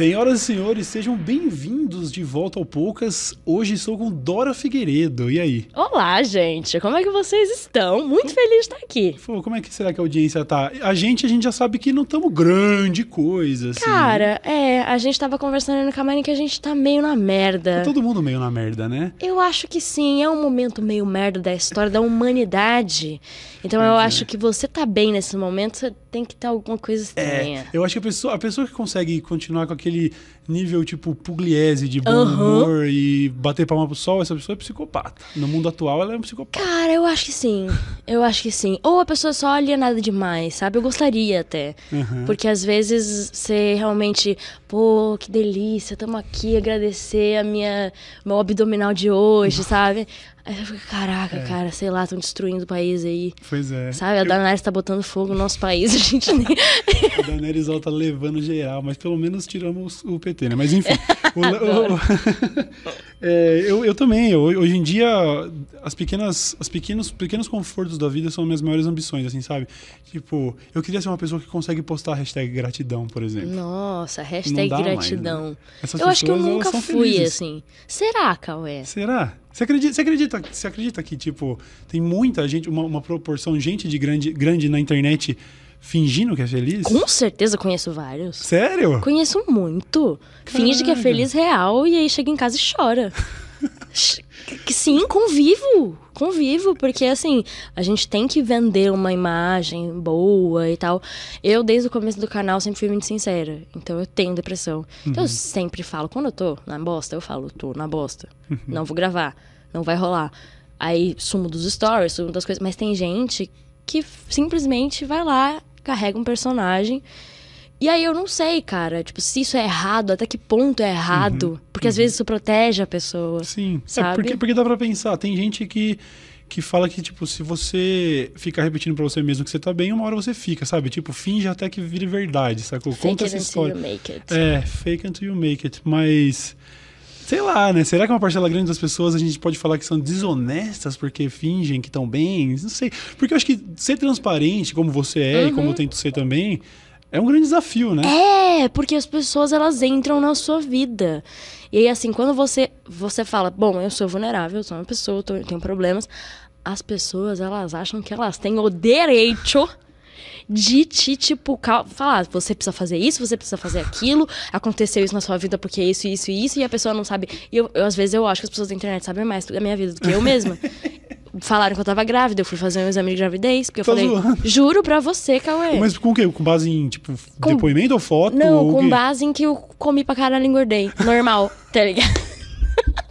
Senhoras e senhores, sejam bem-vindos de volta ao Poucas. Hoje estou com Dora Figueiredo. E aí? Olá, gente. Como é que vocês estão? Muito feliz de estar aqui. Pô, como é que será que a audiência tá? A gente, a gente já sabe que não estamos grande coisa, assim. Cara, é, a gente tava conversando no camarim que a gente tá meio na merda. Tá todo mundo meio na merda, né? Eu acho que sim, é um momento meio merda da história da humanidade. Então eu é. acho que você tá bem nesse momento, você tem que ter alguma coisa estranha. Eu acho que a pessoa, a pessoa que consegue continuar com aquele nível tipo pugliese de bom Aham. humor e bater palma pro sol, essa pessoa é psicopata. No mundo atual, ela é um psicopata. Cara, eu acho que sim. Eu acho que sim. Ou a pessoa só alienada demais, sabe? Eu gostaria até. Uhum. Porque às vezes você realmente, pô, que delícia, tamo aqui agradecer a minha meu abdominal de hoje, sabe? Aí eu fico, caraca, É. cara, sei lá, estão destruindo o país aí. Pois é. Sabe? A Danares tá botando fogo no nosso país, a gente nem. A Daenerys ela tá levando geral, mas pelo menos tiramos o PT, né? Mas enfim. o- o- É, eu, eu também. eu- hoje em dia, as pequenas, as pequenos, pequenos confortos da vida são minhas maiores ambições, assim, sabe? Tipo, eu queria ser uma pessoa que consegue postar a hashtag gratidão, por exemplo. Nossa, hashtag dá mais, né? gratidão. Eu acho que eu nunca fui felizes. assim. Será, Cauê? Será? Você acredita, você acredita, você acredita que, tipo, tem muita gente, uma, uma proporção de gente de grande, grande na internet fingindo que é feliz? Com certeza conheço vários. Sério? Conheço muito. Finge que é feliz real e aí chega em casa e chora. Sim, convivo. Convivo, porque assim, a gente tem que vender uma imagem boa e tal. Eu, desde o começo do canal, sempre fui muito sincera. Então eu tenho depressão. Então eu sempre falo, quando eu tô na bosta, eu falo, tô na bosta. Não vou gravar, não vai rolar. Aí sumo dos stories, sumo das coisas. Mas tem gente que simplesmente vai lá, carrega um personagem. E aí eu não sei, cara, tipo, se isso é errado, até que ponto é errado. porque às vezes isso protege a pessoa. Sim. É Sabe? porque, porque dá pra pensar. Tem gente que, que fala que, tipo, se você ficar repetindo pra você mesmo que você tá bem, uma hora você fica, sabe? Tipo, finge até que vire verdade, sacou? Conta Fake essa it until história. you make it. É, fake until you make it. Mas. Sei lá, né? Será que uma parcela grande das pessoas a gente pode falar que são desonestas porque fingem que estão bem? Não sei. Porque eu acho que ser transparente, como você é e como Uhum. eu tento ser também, é um grande desafio, né? É, porque as pessoas elas entram na sua vida. E aí, assim, quando você, você fala, bom, eu sou vulnerável, eu sou uma pessoa, eu tô- eu tenho problemas, as pessoas elas acham que elas têm o direito de te, tipo, falar, você precisa fazer isso, você precisa fazer aquilo, aconteceu isso na sua vida porque isso, isso e isso, e a pessoa não sabe. E eu, eu, às vezes eu acho que as pessoas da internet sabem mais da minha vida do que eu mesma. Falaram que eu tava grávida, eu fui fazer um exame de gravidez, porque eu Tá falei, zoando. juro pra você, Cauê. Mas com o quê? Com base em, tipo, Com- depoimento ou foto? Não, ou com quê? base em que eu comi pra caralho e engordei. Normal, tá ligado?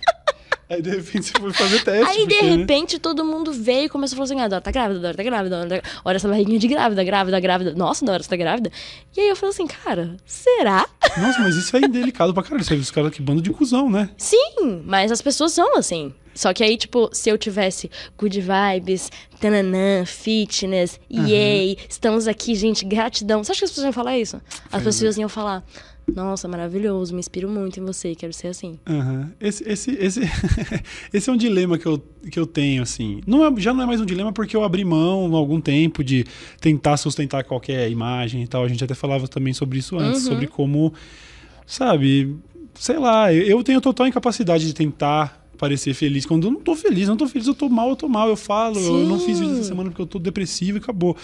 Aí de repente você foi fazer teste. Aí, de porque, né? repente, todo mundo veio e começou a falar assim: ah, Dora tá grávida, Dora tá grávida, Dora tá... olha essa barriguinha de grávida, grávida, grávida. Nossa, Dora, você tá grávida? E aí eu falei assim, cara, será? Nossa, mas isso é indelicado pra caralho. Você viu os caras que bando de cuzão, né? Sim, mas as pessoas são assim. Só que aí, tipo, se eu tivesse good vibes, tananã, fitness, yay, estamos aqui, gente, gratidão. Você acha que as pessoas iam falar isso? As pessoas iam falar, nossa, maravilhoso, me inspiro muito em você, quero ser assim. Aham. Esse, esse, esse, esse é um dilema que eu, que eu tenho, assim. Não é, já não é mais um dilema porque eu abri mão há algum tempo de tentar sustentar qualquer imagem e tal. A gente até falava também sobre isso antes, Uhum. sobre como, sabe, sei lá, eu tenho total incapacidade de tentar parecer feliz. Quando eu não tô feliz, não tô feliz, eu tô mal, eu tô mal, eu falo, eu não fiz vídeo essa Sim. semana porque eu tô depressivo e acabou.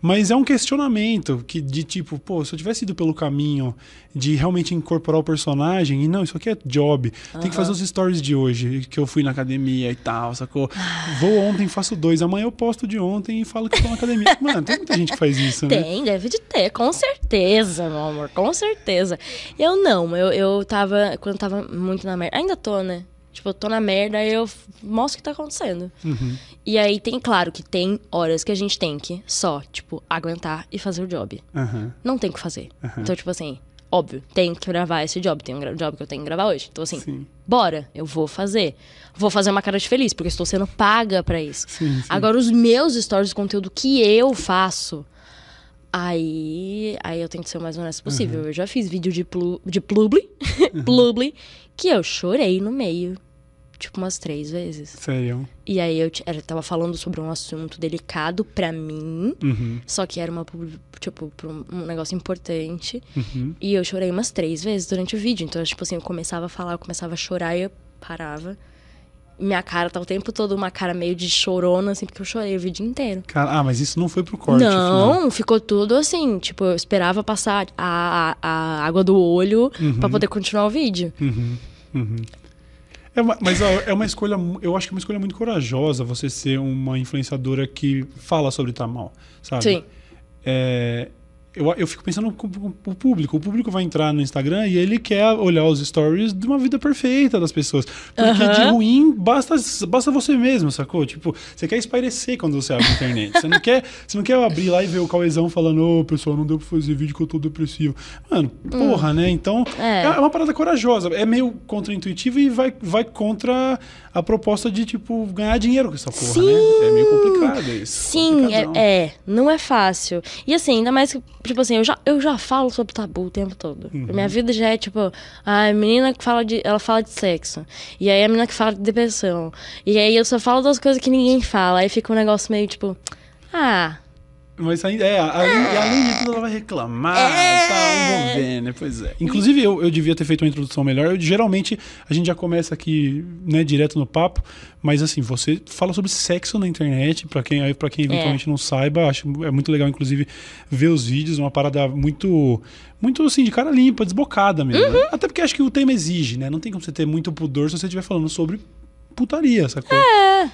Mas é um questionamento que de tipo, pô, se eu tivesse ido pelo caminho de realmente incorporar o personagem, e não, isso aqui é job. Tem que fazer os stories de hoje, que eu fui na academia e tal, sacou? Vou ontem, faço dois, amanhã eu posto de ontem e falo que tô na academia. Mano, tem muita gente que faz isso, né? Tem, deve de ter, com certeza, meu amor, com certeza. Eu não, eu, eu tava, quando eu tava muito na merda, ainda tô, né? Tipo, eu tô na merda, eu mostro o que tá acontecendo. Uhum. E aí tem, claro, que tem horas que a gente tem que só, tipo, aguentar e fazer o job. Aham. Não tem o que fazer. Aham. Então, tipo assim, óbvio, tem que gravar esse job, tem um job que eu tenho que gravar hoje. Então, assim, Sim. bora, eu vou fazer. Vou fazer uma cara de feliz, porque eu estou sendo paga pra isso. Sim, sim. Agora, os meus stories de conteúdo que eu faço, aí, aí eu tento ser o mais honesto possível. Eu já fiz vídeo de, plu, de publi, publi, que eu chorei no meio. tipo, umas três vezes. Sério. E aí eu, era- tava falando sobre um assunto delicado pra mim, Uhum, só que era uma, tipo, um um negócio importante. uhum. E eu chorei umas três vezes durante o vídeo. Então, tipo assim, eu começava a falar, eu começava a chorar e eu parava. Minha cara tá o tempo todo uma cara meio de chorona, assim, porque eu chorei o vídeo inteiro. Cara, ah, mas isso não foi pro corte. afinal. Não, ficou tudo assim. Tipo, eu esperava passar a, a, água do olho pra poder continuar o vídeo. Uhum, uhum. É uma, mas ó, é uma escolha, eu acho que é uma escolha muito corajosa você ser uma influenciadora que fala sobre estar mal, sabe? Sim. É, eu, eu fico pensando o público. O público vai entrar no Instagram e ele quer olhar os stories de uma vida perfeita das pessoas. Porque de Aham. ruim basta, basta você mesmo, sacou? Tipo, você quer espairecer quando você abre a internet. Você não quer, você não quer abrir lá e ver o Cauezão falando, ô pessoal, não deu pra fazer vídeo que eu tô depressivo. Mano, porra, né? Então, É. é. uma parada corajosa. É meio contra-intuitivo e vai, vai contra a proposta de, tipo, ganhar dinheiro com essa porra, né? É meio complicado isso. Sim, é, é, não é fácil. E assim, ainda mais que, tipo assim, eu já, eu já falo sobre tabu o tempo todo. Uhum. Minha vida já é tipo, a menina que fala de. Ela fala de sexo. E aí a menina que fala de depressão. E aí eu só falo das coisas que ninguém fala. Aí fica um negócio meio tipo. Ah, Mas ainda, é, além, e além de tudo, ela vai reclamar É. e tal, vamos ver, né? Pois é. Inclusive, eu, eu devia ter feito uma introdução melhor. Eu, geralmente, a gente já começa aqui, né, direto no papo, mas assim, você fala sobre sexo na internet, pra quem, pra quem eventualmente não saiba, acho é muito legal, inclusive, ver os vídeos, uma parada muito, muito assim, de cara limpa, desbocada mesmo. Uhum. né? Até porque acho que o tema exige, né? Não tem como você ter muito pudor se você estiver falando sobre putaria, sacou? É.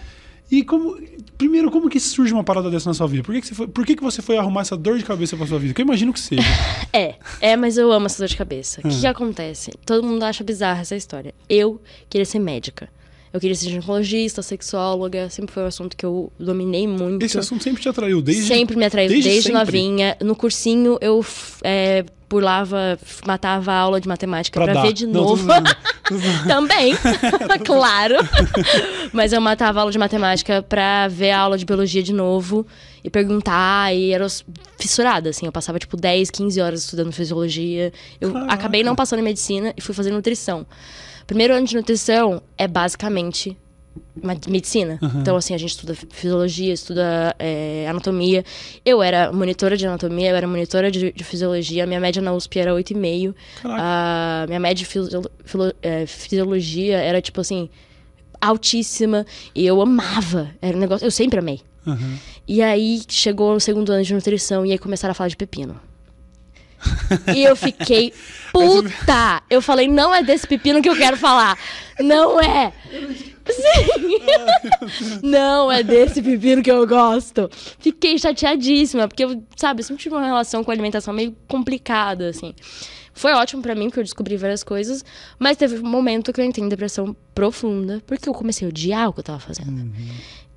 E como. Primeiro, como que surge uma parada dessa na sua vida? Por que, que, você, foi, por que, que você foi arrumar essa dor de cabeça pra sua vida? Que eu imagino que seja. É, é, mas eu amo essa dor de cabeça. O Ah. que, que acontece? Todo mundo acha bizarra essa história. Eu queria ser médica. Eu queria ser ginecologista, sexóloga, sempre foi um assunto que eu dominei muito. Esse assunto sempre te atraiu, desde. sempre me atraiu, desde, desde novinha. No cursinho, eu é, pulava, matava a aula de matemática pra, ver de Não, novo. zoando. Também, claro. Mas eu matava a aula de matemática pra ver a aula de biologia de novo e perguntar. E era fissurada, assim. Eu passava, tipo, 10, 15 horas estudando fisiologia. Eu Caraca. acabei não passando em medicina e fui fazer nutrição. Primeiro ano de nutrição é basicamente medicina. Então, assim, a gente estuda fisiologia, estuda é, anatomia. Eu era monitora de anatomia, eu era monitora de, de fisiologia. Minha média na USP era 8,5. Caraca. A minha média de fisio- filo- é, fisiologia era, tipo assim, altíssima. E eu amava. Era um negócio... Eu sempre amei. Aham. E aí chegou o segundo ano de nutrição e aí começaram a falar de pepino. E eu fiquei puta! Eu falei, não é desse pepino que eu quero falar. Não é! Sim! não é desse pepino que eu gosto. Fiquei chateadíssima, porque eu, sabe, eu sempre tive uma relação com a alimentação meio complicada, assim. Foi ótimo pra mim, porque eu descobri várias coisas, mas teve um momento que eu entrei em depressão profunda, porque eu comecei a odiar o que eu tava fazendo.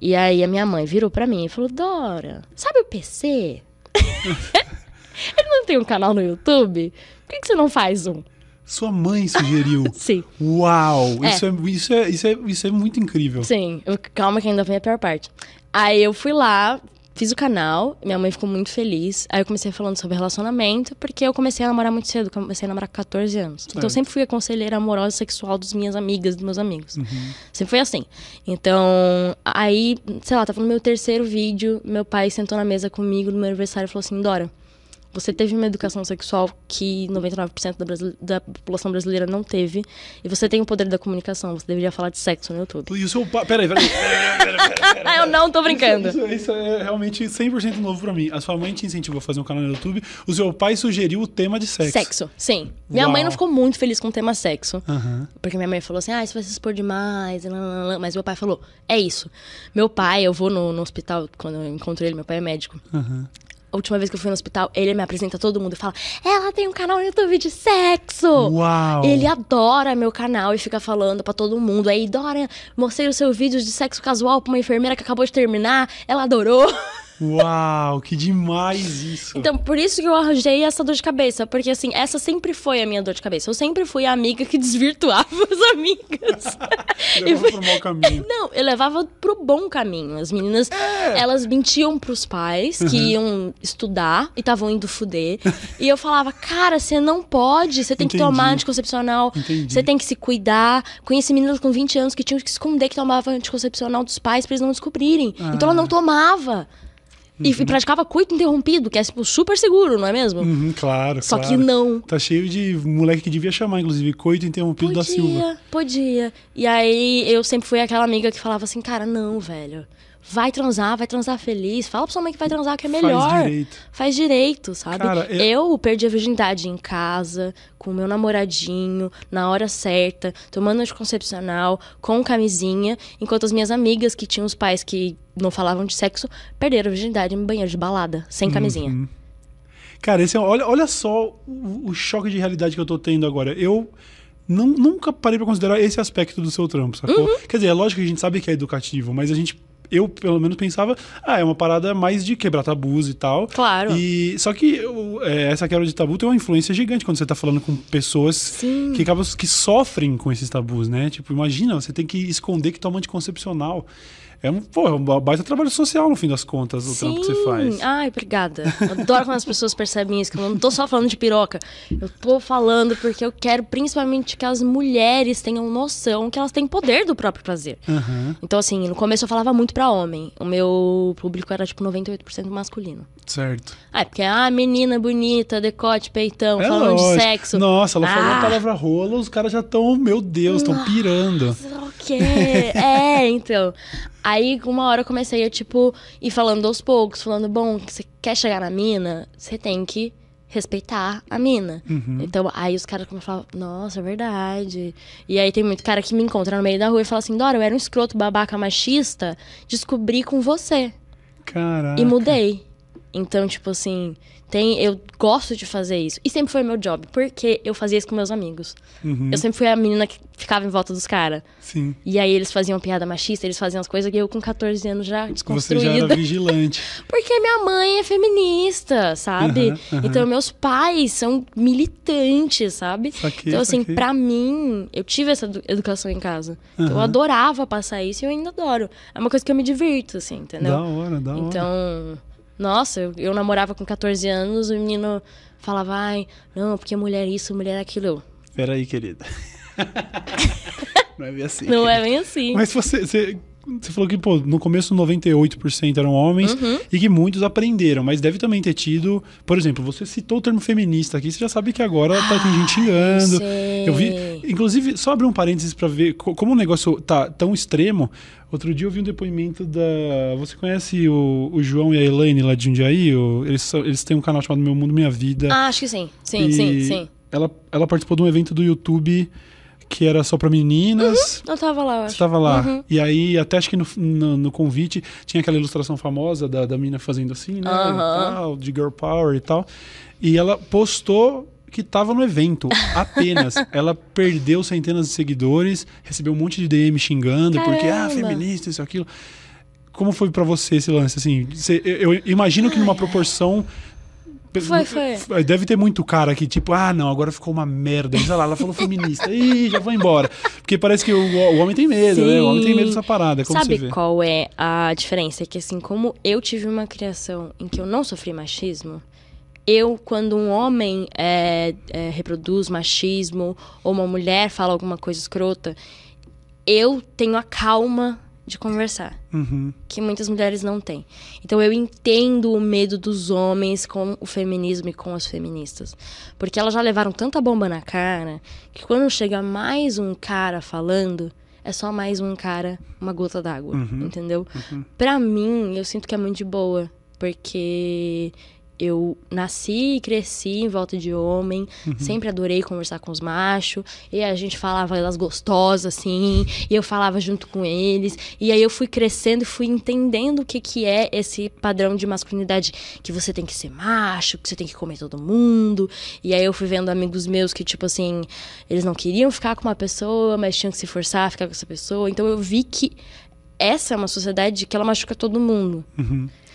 E aí a minha mãe virou pra mim e falou: Dora, sabe o PC? Ele não tem um canal no YouTube? Por que, que você não faz um? Sua mãe sugeriu. Sim. Uau! É. Isso, é, isso, é, isso, é, isso é muito incrível. Sim, eu- calma que ainda vem a pior parte. Aí eu fui lá, fiz o canal, minha mãe ficou muito feliz. Aí eu comecei falando sobre relacionamento, porque eu comecei a namorar muito cedo, comecei a namorar com 14 anos. Então eu Certo. sempre fui a conselheira amorosa e sexual das minhas amigas, dos meus amigos. Sempre foi assim. Então, aí, sei lá, tava no meu terceiro vídeo, meu pai sentou na mesa comigo no meu aniversário e falou assim: Dora, você teve uma educação sexual que 99% da, brasile- da população brasileira não teve. E você tem o poder da comunicação. Você deveria falar de sexo no YouTube. E o seu pai. Peraí, peraí. eu não tô brincando. Isso, isso é realmente 100% novo pra mim. A sua mãe te incentivou a fazer um canal no YouTube. O seu pai sugeriu o tema de sexo. Sexo, sim. Minha Uau. mãe não ficou muito feliz com o tema sexo. Aham. Porque minha mãe falou assim, ah, isso vai se expor demais. Mas meu pai falou, é isso. Meu pai, eu vou no, no hospital, quando eu encontro ele, meu pai é médico. Aham. A última vez que eu fui no hospital, ele me apresenta a todo mundo e fala, ela tem um canal no YouTube de sexo. Uau! Ele adora meu canal e fica falando pra todo mundo. Aí, Dora, mostrei o seu vídeo de sexo casual pra uma enfermeira que acabou de terminar. Ela adorou. Uau, que demais isso. Então, por isso que eu arranjei essa dor de cabeça. Porque, assim, essa sempre foi a minha dor de cabeça. Eu sempre fui a amiga que desvirtuava as amigas. Levava pro mau caminho. Não, eu levava pro bom caminho. As meninas, É. elas mentiam pros pais que Uhum. iam estudar e estavam indo fuder. e eu falava, cara, você não pode, você tem que Entendi. tomar anticoncepcional, você tem que se cuidar. Conheci meninas com 20 anos que tinham que esconder que tomavam anticoncepcional dos pais pra eles não descobrirem. Então ela não tomava. E, e praticava coito interrompido, que é tipo, super seguro, não é mesmo? Uhum, claro, Só claro. que não. Tá cheio de moleque que devia chamar, inclusive, coito interrompido da Silva. Podia, podia. E aí eu sempre fui aquela amiga que falava assim, cara, não, velho. Vai transar, vai transar feliz. Fala pra sua mãe que vai transar, que é Faz melhor. direito. Faz direito, sabe? Cara, eu- eu... perdi a virgindade em casa, com o meu namoradinho, na hora certa, tomando anticoncepcional, com camisinha, enquanto as minhas amigas que tinham os pais que não falavam de sexo, perderam a virgindade em banheiro de balada, sem camisinha. Uhum. Cara, esse é, olha, olha só o, o choque de realidade que eu tô tendo agora. Eu não- nunca parei pra considerar esse aspecto do seu trampo, sacou? Uhum. Quer dizer, é lógico que a gente sabe que é educativo, mas a gente. Eu, pelo menos, pensava, ah, é uma parada mais de quebrar tabus e tal. Claro. E, só que o- é, essa quebra de tabu tem uma influência gigante quando você tá falando com pessoas Sim. que, acabam, que sofrem com esses tabus, né? Tipo, imagina, você tem que esconder que toma anticoncepcional. É um, pô, é um baita trabalho social, no fim das contas, o trampo que você faz. Ai, obrigada. Eu Adoro quando as pessoas percebem isso, que eu não tô só falando de piroca. Eu tô falando porque eu quero principalmente que as mulheres tenham noção que elas têm poder do próprio prazer. Aham, Então, assim, no começo eu falava muito pra homem. O meu público era, tipo, 98% masculino. certo. Ah, é porque, ah, menina bonita, decote, peitão, É falando lógico. de sexo. Nossa, ela falou a Ah. palavra rola, os caras já estão, meu Deus, estão pirando. O quê? é, então. Aí, uma hora eu comecei a, tipo, ir falando aos poucos, falando, bom, você quer chegar na mina, você tem que respeitar a mina. Uhum. Então, aí os caras começam a falar, nossa, é verdade. E aí tem muito cara que me encontra no meio da rua e fala assim, Dora, eu era um escroto babaca machista, descobri com você. Caraca. E mudei. Então, tipo assim, tem, eu gosto de fazer isso. E sempre foi meu job, porque eu fazia isso com meus amigos. Uhum, Eu sempre fui a menina que ficava em volta dos caras. Sim. E aí eles faziam piada machista, eles faziam as coisas que eu com 14 anos já Você já desconstruída. era vigilante. Porque minha mãe é feminista, sabe? Aham, aham. Então meus pais são militantes, sabe? Saquei, então assim, saquei. pra mim, eu tive essa edu- educação em casa. Então eu adorava passar isso e eu ainda adoro. É uma coisa que eu me divirto, assim, entendeu? Da hora, da hora. Então, nossa, eu, eu namorava com 14 anos, o menino falava, ai, não, porque mulher isso, mulher aquilo. Peraí, querida. Não é bem assim. Não é bem assim. Mas você, você, você falou que, pô, no começo 98% eram homens Uhum. e que muitos aprenderam, mas deve também ter tido, por exemplo, você citou o termo feminista aqui, você já sabe que agora tá, tem gente xingando. sei. Eu vi, inclusive, só abrir um parênteses pra ver co- como o negócio tá tão extremo. Outro dia eu vi um depoimento da. Você conhece o, o João e a Elaine lá de Jundiaí? O- eles, eles têm um canal chamado Meu Mundo Minha Vida. Ah, acho que sim. Sim, sim, sim. Ela, ela participou de um evento do YouTube que era só pra meninas. Eu tava lá, eu Você acho. estava lá. Uhum. E aí, até acho que no, no, no convite tinha aquela ilustração famosa da, da mina fazendo assim, né? E tal, de girl power e tal. E ela postou que tava no evento apenas. ela perdeu centenas de seguidores, recebeu um monte de DM xingando, porque, ah, Caramba. feminista, isso, aquilo. Como foi pra você esse lance, assim? Você- eu, eu imagino que numa proporção... Foi, foi. Deve ter muito cara que, tipo, ah, não, agora ficou uma merda. Lá, ela falou feminista. Ih, já vou embora. Porque parece que o, o homem tem medo, né? O homem tem medo dessa parada. Como Sabe você vê? qual é a diferença? É que assim, como eu tive uma criação em que eu não sofri machismo, eu, quando um homem é, é, reproduz machismo ou uma mulher fala alguma coisa escrota, eu tenho a calma de conversar. Uhum. que muitas mulheres não têm. Então eu entendo o medo dos homens com o feminismo e com as feministas. Porque elas já levaram tanta bomba na cara que quando chega mais um cara falando, é só mais um cara, uma gota d'água, entendeu? Pra mim, eu sinto que é muito de boa, porque eu nasci e cresci em volta de homem, sempre adorei conversar com os machos, e a gente falava elas gostosas, assim, e eu falava junto com eles, e aí eu fui crescendo e fui entendendo o que, que é esse padrão de masculinidade, que você tem que ser macho, que você tem que comer todo mundo, e aí eu fui vendo amigos meus que, tipo assim, eles não queriam ficar com uma pessoa, mas tinham que se forçar a ficar com essa pessoa, então eu vi que essa é uma sociedade que ela machuca todo mundo.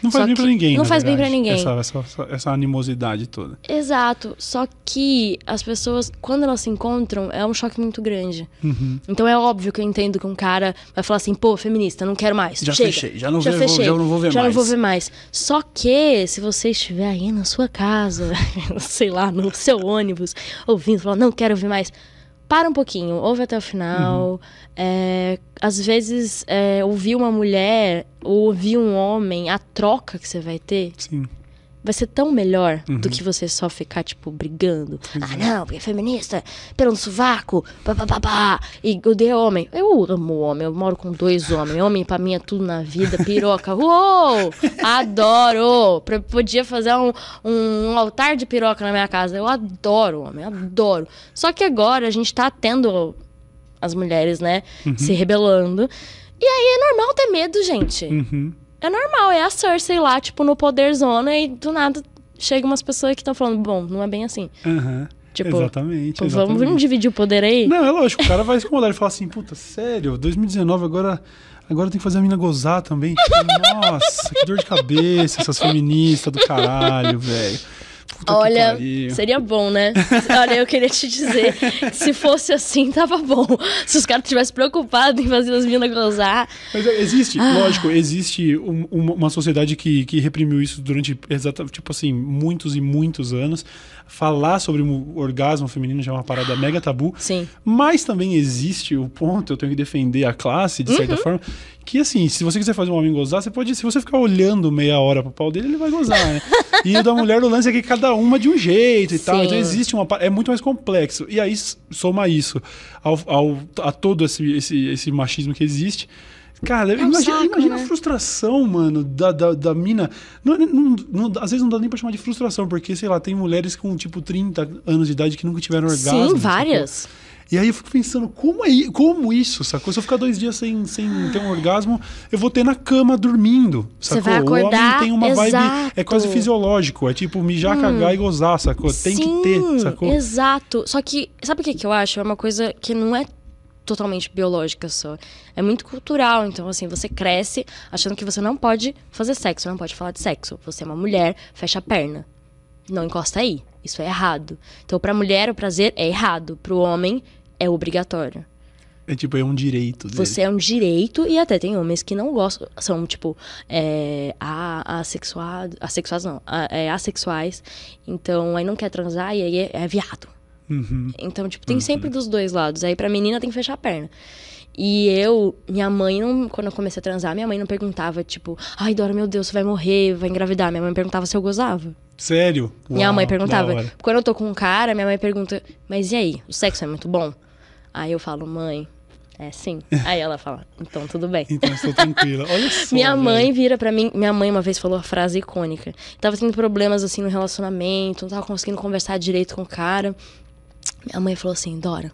Não faz Só bem pra que ninguém. Não faz bem pra verdade, ninguém. Essa, essa, essa animosidade toda. Exato. Só que as pessoas, quando elas se encontram, é um choque muito grande. Uhum. Então é óbvio que eu entendo que um cara vai falar assim, pô, feminista, não quero mais. Já chega. fechei, já não já fechei, já não vou ver já mais." não vou ver mais. Só que, se você estiver aí na sua casa, sei lá, no seu ônibus, ouvindo, falando, não quero ouvir mais. Para um pouquinho, ouve até o final. Uhum. É, às vezes, é, ouvir uma mulher ou ouvir um homem, a troca que você vai ter, Sim. Vai ser tão melhor Uhum. do que você só ficar, tipo, brigando. Ah, não, porque é feminista, pelo no sovaco, papapá. E odeia homem. Eu amo homem, eu moro com dois homens. Homem pra mim é tudo na vida, piroca. Uou! Adoro! Pra- Podia fazer um, um altar de piroca na minha casa. Eu adoro homem, adoro. Só que agora a gente tá tendo as mulheres, né, se rebelando. E aí é normal ter medo, gente. Uhum. É normal, é a Cersei lá, tipo, no poder zona e do nada chega umas pessoas que estão falando, bom, não é bem assim. Aham. Tipo, exatamente. Pô, Vamos, exatamente. vamos dividir o poder aí? Não, é lógico, o cara vai se incomodar e falar assim, puta, sério, 2019 agora. Agora tem que fazer a mina gozar também. Tipo, nossa, que dor de cabeça, essas feministas do caralho, velho. Puta Olha, seria bom, né? Olha, eu queria te dizer se fosse assim, tava bom. Se os caras tivessem preocupado em fazer as minas gozar. Mas é, existe, Ah. lógico, existe um- uma, sociedade que, que reprimiu isso durante, tipo assim, muitos e muitos anos. Falar sobre o orgasmo feminino já é uma parada mega tabu. Sim. Mas também existe o ponto, eu tenho que defender a classe, de Uhum. certa forma, que assim, se você quiser fazer um homem gozar, você pode, se você ficar olhando meia hora pro pau dele, ele vai gozar, né? e o da mulher, o lance é que cada uma de um jeito e tal. Sim. Então existe uma. É muito mais complexo. E aí soma isso ao, ao- a todo esse, esse, esse machismo que existe. Cara, um imagina, saco, imagina né? a frustração, mano, da, da, da mina. Não, não- não- às vezes não dá nem pra chamar de frustração, porque, sei lá, tem mulheres com, tipo, 30 anos de idade que nunca tiveram orgasmo. Sim, várias. E aí eu fico pensando, como, é, como isso, sacou? Se eu ficar dois dias sem, sem ter um orgasmo, eu vou ter na cama dormindo, Você sacou? vai o homem acordar, tem uma vibe, exato. é quase fisiológico, é tipo mijar, cagar e gozar, sacou? Tem que ter, sacou? Exato. Só que, sabe o que, que eu acho? É uma coisa que não é totalmente biológica só. É muito cultural. Então, assim, você cresce achando que você não pode fazer sexo, não pode falar de sexo. Você é uma mulher, fecha a perna. Não encosta aí. Isso é errado. Então, pra mulher, o prazer é errado. Pro homem, é obrigatório. É tipo, é um direito dele. Você é um direito e até tem homens que não gostam, são tipo é, assexuados, assexuados não, a- é, assexuais, então aí não quer transar e aí é, é viado. Uhum. Então, tipo, tem sempre dos dois lados. Aí pra menina tem que fechar a perna. E eu, minha mãe, não, quando eu comecei a transar, minha mãe não perguntava, tipo, ai, Dora, meu Deus, você vai morrer, vai engravidar. Minha mãe perguntava se eu gozava. Sério? minha Uau, mãe perguntava. Quando eu tô com um cara, minha mãe pergunta, mas e aí? O sexo é muito bom? Aí eu falo, mãe, é sim. aí ela fala, então tudo bem. Então estou tranquila. Olha só. Minha velho. mãe vira pra mim. Minha mãe uma vez falou a frase icônica. Tava tendo problemas assim no relacionamento, não tava conseguindo conversar direito com o cara. Minha mãe falou assim: Dora,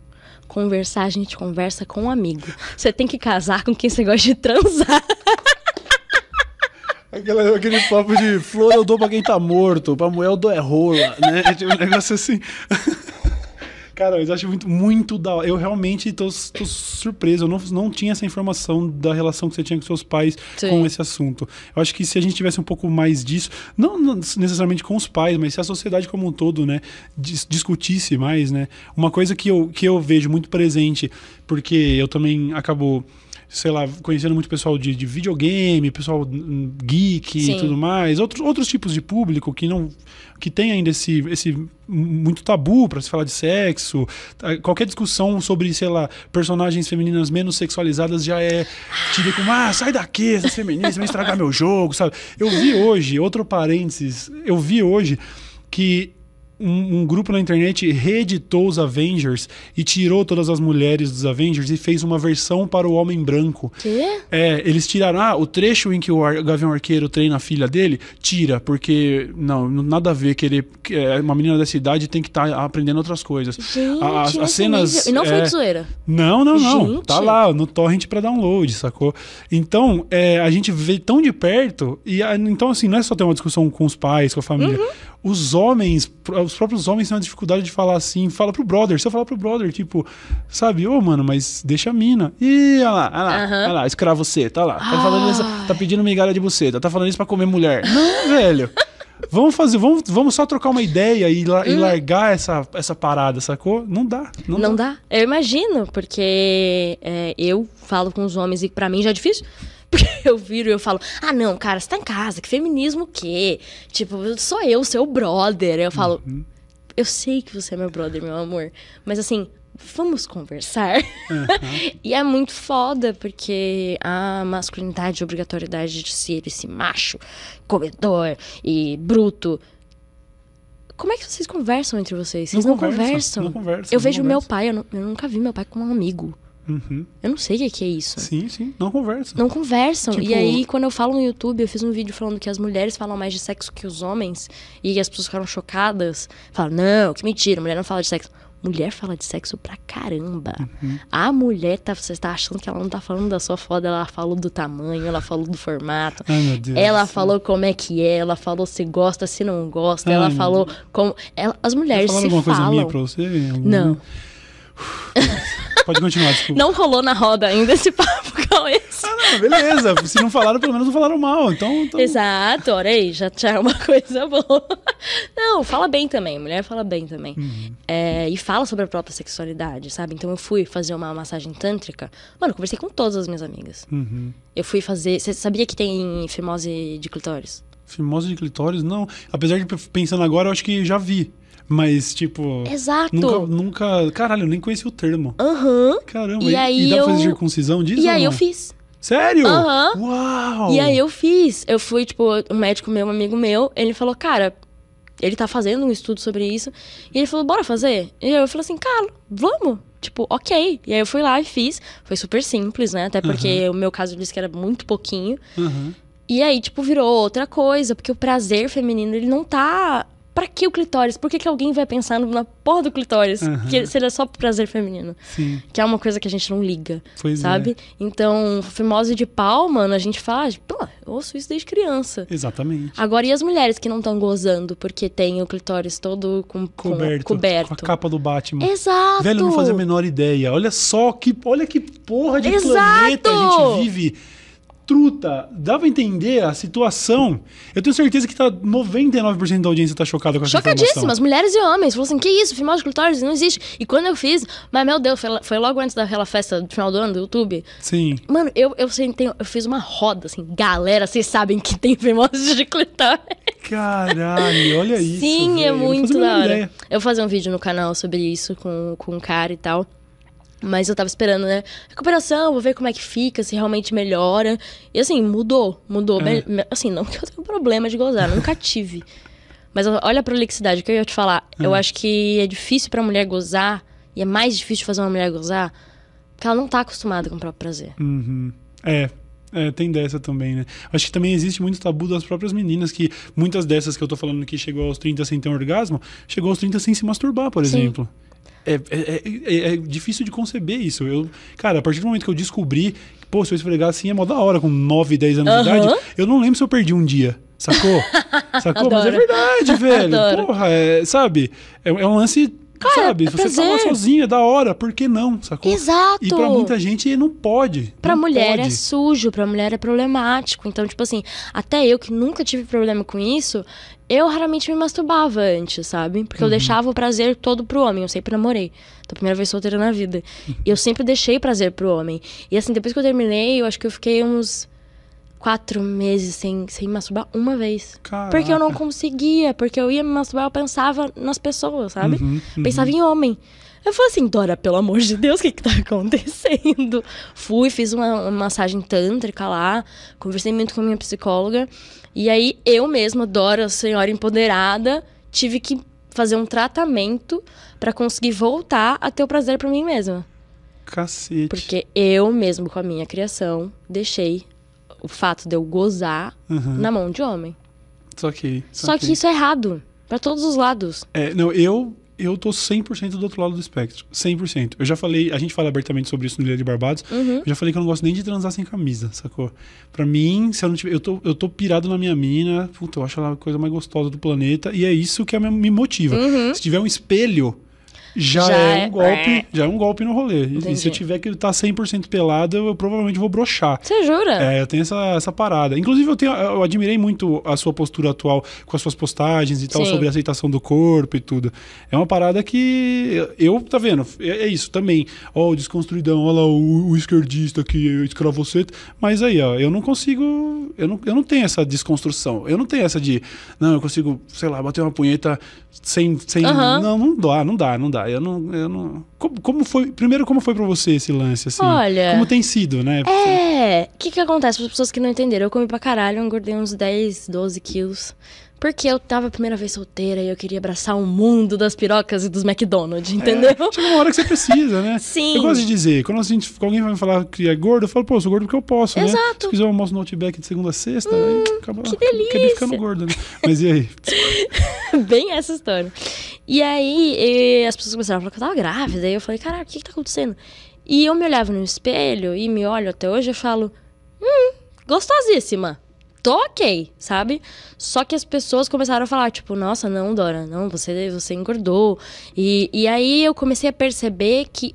conversar a gente conversa com um amigo. Você tem que casar com quem você gosta de transar. Aquela- aquele papo de flor eu dou pra quem tá morto, pra mulher eu dou é rola, né? Tipo um negócio assim. Cara, eu acho muito, muito da hora. Eu realmente tô, tô surpreso. Eu não, não tinha essa informação da relação que você tinha com seus pais Sim. com esse assunto. Eu acho que se a gente tivesse um pouco mais disso, não, necessariamente com os pais, mas se a sociedade como um todo, né, dis- discutisse mais, né? Uma coisa que eu, que eu vejo muito presente, porque eu também acabo sei lá, conhecendo muito pessoal de, de videogame, pessoal hum, geek Sim. e tudo mais, outros, outros tipos de público que não que tem ainda esse, esse muito tabu para se falar de sexo. Tá, Qualquer discussão sobre, sei lá, personagens femininas menos sexualizadas já é tida como, ah, sai daqui, essas feministas, vai estragar meu jogo, sabe? Eu vi hoje, outro parênteses, eu vi hoje que um, um grupo na internet reeditou os Avengers e tirou todas as mulheres dos Avengers e fez uma versão para o homem branco. Quê? É, eles tiraram ah, o trecho em que o Ar- Gavião Arqueiro treina a filha dele, tira, porque não, nada a ver que é uma menina dessa idade tem que estar aprendendo outras coisas. Gente, A- as, cenas nível. E não foi é, de zoeira. não, não, não. Gente. Tá lá no torrent pra download, sacou? Então, é, a gente vê tão de perto e então assim, não é só ter uma discussão com os pais, com a família. Uhum. Os homens, os próprios homens têm uma dificuldade de falar assim, fala pro brother. Se eu falar pro brother, tipo, sabe, ô, mano, mas deixa a mina. Ih, olha lá, olha lá, Aham. olha lá, escravo você, tá lá. Tá, falando isso, tá pedindo migalha de buceta, tá falando isso pra comer mulher. Não, velho. Vamos fazer, vamos, vamos só trocar uma ideia e, la- e largar essa, essa parada, sacou? Não dá. Não, Não dá. Eu imagino, porque é, eu falo com os homens e pra mim já é difícil. Porque eu viro e eu falo, ah, não, cara, você tá em casa, que feminismo o quê? Tipo, sou eu, seu brother. Eu falo, eu sei que você é meu brother, meu amor. Mas assim, vamos conversar. e é muito foda, porque a masculinidade e a obrigatoriedade de ser esse macho, comedor e bruto. Como é que vocês conversam entre vocês? Vocês não, conversa, conversam. não conversa, Eu não vejo meu conversa. pai, eu, nu- eu nunca vi meu pai como um amigo. Uhum. Eu não sei o que que é isso. Sim, sim, não conversa. Não conversam. Tipo- E aí, quando eu falo no YouTube, eu fiz um vídeo falando que as mulheres falam mais de sexo que os homens. E as pessoas ficaram chocadas. Falam, não, que mentira, mulher não fala de sexo. Mulher fala de sexo pra caramba. Uhum. A mulher, tá, você tá achando que ela não tá falando da sua foda, ela falou do tamanho, ela falou do formato. Ai, meu Deus. Ela falou como é que é, ela falou se gosta, se não gosta, Ai, ela falou como. ela- as mulheres Falaram se alguma coisa minha falam. pra você? Algum- Não. Pode continuar, desculpa. Não rolou na roda ainda esse papo com esse. Ah, não, beleza. Se não falaram, pelo menos não falaram mal. Então, então... Exato, olha aí, já, já é uma coisa boa. Não, fala bem também, mulher fala bem também. Uhum. É, e fala sobre a própria sexualidade, sabe? Então eu fui fazer uma massagem tântrica. Mano, eu conversei com todas as minhas amigas. Uhum. Eu fui fazer. Você sabia que tem fimose de clitóris? Fimose de clitóris, não. Apesar de pensando agora, eu acho que já vi. Mas, tipo. Exato. Nunca, nunca. Caralho, eu nem conheci o termo. Aham. Caramba, E aí dá pra eu- fazer circuncisão disso? E aí eu fiz. Sério? Aham. Uau! E aí eu fiz. Eu fui, tipo, um médico meu, um amigo meu, ele falou, cara, ele tá fazendo um estudo sobre isso. E ele falou, bora fazer? E eu falei assim, cara, vamos. Tipo, ok. E aí eu fui lá e fiz. Foi super simples, né? Até porque o meu caso disse que era muito pouquinho. Aham. E aí, tipo, virou outra coisa, porque o prazer feminino, ele não tá. Pra que o clitóris? Por que, que alguém vai pensar na porra do clitóris? Aham. Que seria só pro prazer feminino. Sim. Que é uma coisa que a gente não liga. Pois é. sabe? Então, fimose de pau, mano, a gente faz. Pô, eu ouço isso desde criança. Exatamente. Agora, e as mulheres que não estão gozando porque tem o clitóris todo com, com- Coberto. coberto? Com a capa do Batman. Exato! Velho, não fazia a menor ideia. Olha só que, olha que porra de Exato! planeta a gente vive. Truta, dá pra entender a situação. Eu tenho certeza que tá 99% da audiência tá chocada com essa Chocadíssimas, mulheres e homens. Falou assim, que isso, fimose de clitóris não existe. E quando eu fiz, mas meu Deus, foi, foi logo antes daquela festa do final do ano do YouTube. Sim. Mano, eu, eu, sentei, eu fiz uma roda, assim, galera, vocês sabem que tem fimose de clitóris. Caralho, olha isso. Sim, velho. é muito a da hora. ideia. Eu vou fazer um vídeo no canal sobre isso com, com um cara e tal. Mas eu tava esperando, né? Recuperação, vou ver como é que fica, se realmente melhora. E assim, mudou, mudou. É. Assim, não que eu tenha problema de gozar, nunca tive. Mas olha a prolixidade, o que eu ia te falar. É. Eu acho que é difícil pra mulher gozar, e é mais difícil fazer uma mulher gozar, porque ela não tá acostumada com o próprio prazer. Uhum. É. É, tem dessa também, né? Acho que também existe muito tabu das próprias meninas, que muitas dessas que eu tô falando que chegou aos 30 sem ter um orgasmo, chegou aos 30 sem se masturbar, por Sim. exemplo. É, é, é- é- é difícil de conceber isso. Eu, cara, a partir do momento que eu descobri que, pô, se eu esfregar assim é mó da hora, com 9, 10 anos de Aham. idade, eu não lembro se eu perdi um dia. Sacou? Sacou? Mas é verdade, velho. Adoro. Porra, é, sabe? É, é um lance. sabe? é Você tá lá prazer. sozinho, é da hora, por que não? Sacou? Exato! E pra muita gente não pode. Pra não mulher pode. é sujo, pra mulher é problemático. Então, tipo assim, até eu que nunca tive problema com isso, eu raramente me masturbava antes, sabe? Porque eu Uhum. deixava o prazer todo pro homem. Eu sempre namorei. Então, primeira vez solteira na vida. E eu sempre deixei prazer pro homem. E assim, depois que eu terminei, eu acho que eu fiquei uns quatro meses sem, sem me masturbar uma vez. Porque eu não Caraca. conseguia. Porque eu ia me masturbar, eu pensava nas pessoas, sabe? Uhum, uhum. Pensava em homem. Eu falei assim, Dora, pelo amor de Deus, o que que tá acontecendo? Fui, fiz uma, uma massagem tântrica lá, conversei muito com a minha psicóloga. E aí, eu mesma, Dora, senhora empoderada, tive que fazer um tratamento pra conseguir voltar a ter o prazer pra mim mesma. Cacete. Porque eu mesmo, com a minha criação, deixei o fato de eu gozar Uhum. na mão de homem. Só que. Só que isso é errado. Pra todos os lados. É, não, eu, eu tô 100% do outro lado do espectro. 100%. Eu já falei, a gente fala abertamente sobre isso no Ilha de Barbados. Uhum. Eu já falei que eu não gosto nem de transar sem camisa, sacou? Pra mim, se eu não tiver. Eu tô, eu tô pirado na minha mina, puta, eu acho ela a coisa mais gostosa do planeta. E é isso que me motiva. Se tiver um espelho. Já, Já é é- um golpe, já é um golpe no rolê. E- E se Entendi. eu tiver que ele tá 100% pelado, eu, eu provavelmente vou brochar. Você jura? É, eu tenho essa, essa parada. Inclusive, eu, tenho, eu admirei muito a sua postura atual com as suas postagens e tal, Sim. sobre a aceitação do corpo e tudo. É uma parada que eu, tá vendo? É, é isso também. Ó, o desconstruidão, ó lá o, o esquerdista que escravoceta. Mas aí, ó, eu não consigo. Eu não, eu não tenho essa desconstrução. Eu não tenho essa de. Não, eu consigo, sei lá, bater uma punheta sem. sem Aham. Não, não dá, não dá, não dá. Eu não. Eu não como, como foi. Primeiro, como foi pra você esse lance, assim? Olha, Como tem sido, né? É, o que que acontece para as pessoas que não entenderam? Eu comi pra caralho, engordei uns 10, 12 quilos. Porque eu tava a primeira vez solteira e eu queria abraçar o mundo das pirocas e dos McDonald's, entendeu? É, chega uma hora que você precisa, né? Sim. Eu gosto de dizer, quando a gente, quando alguém vai me falar que é gordo, eu falo, pô, eu sou gordo porque eu posso, né? Exato. Se quiser eu almoço no Outback de segunda a sexta, aí acaba, que acabei delícia. ficando gordo, né? Mas e aí? Bem essa história. E aí, eh, as pessoas começaram a falar que eu tava grávida. E eu falei, caralho, o que que tá acontecendo? E eu me olhava no espelho e me olho até hoje e falo, hum, gostosíssima. Tô ok, sabe? Só que as pessoas começaram a falar, tipo, nossa, não, Dora, não, você, você engordou. E, e aí eu comecei a perceber que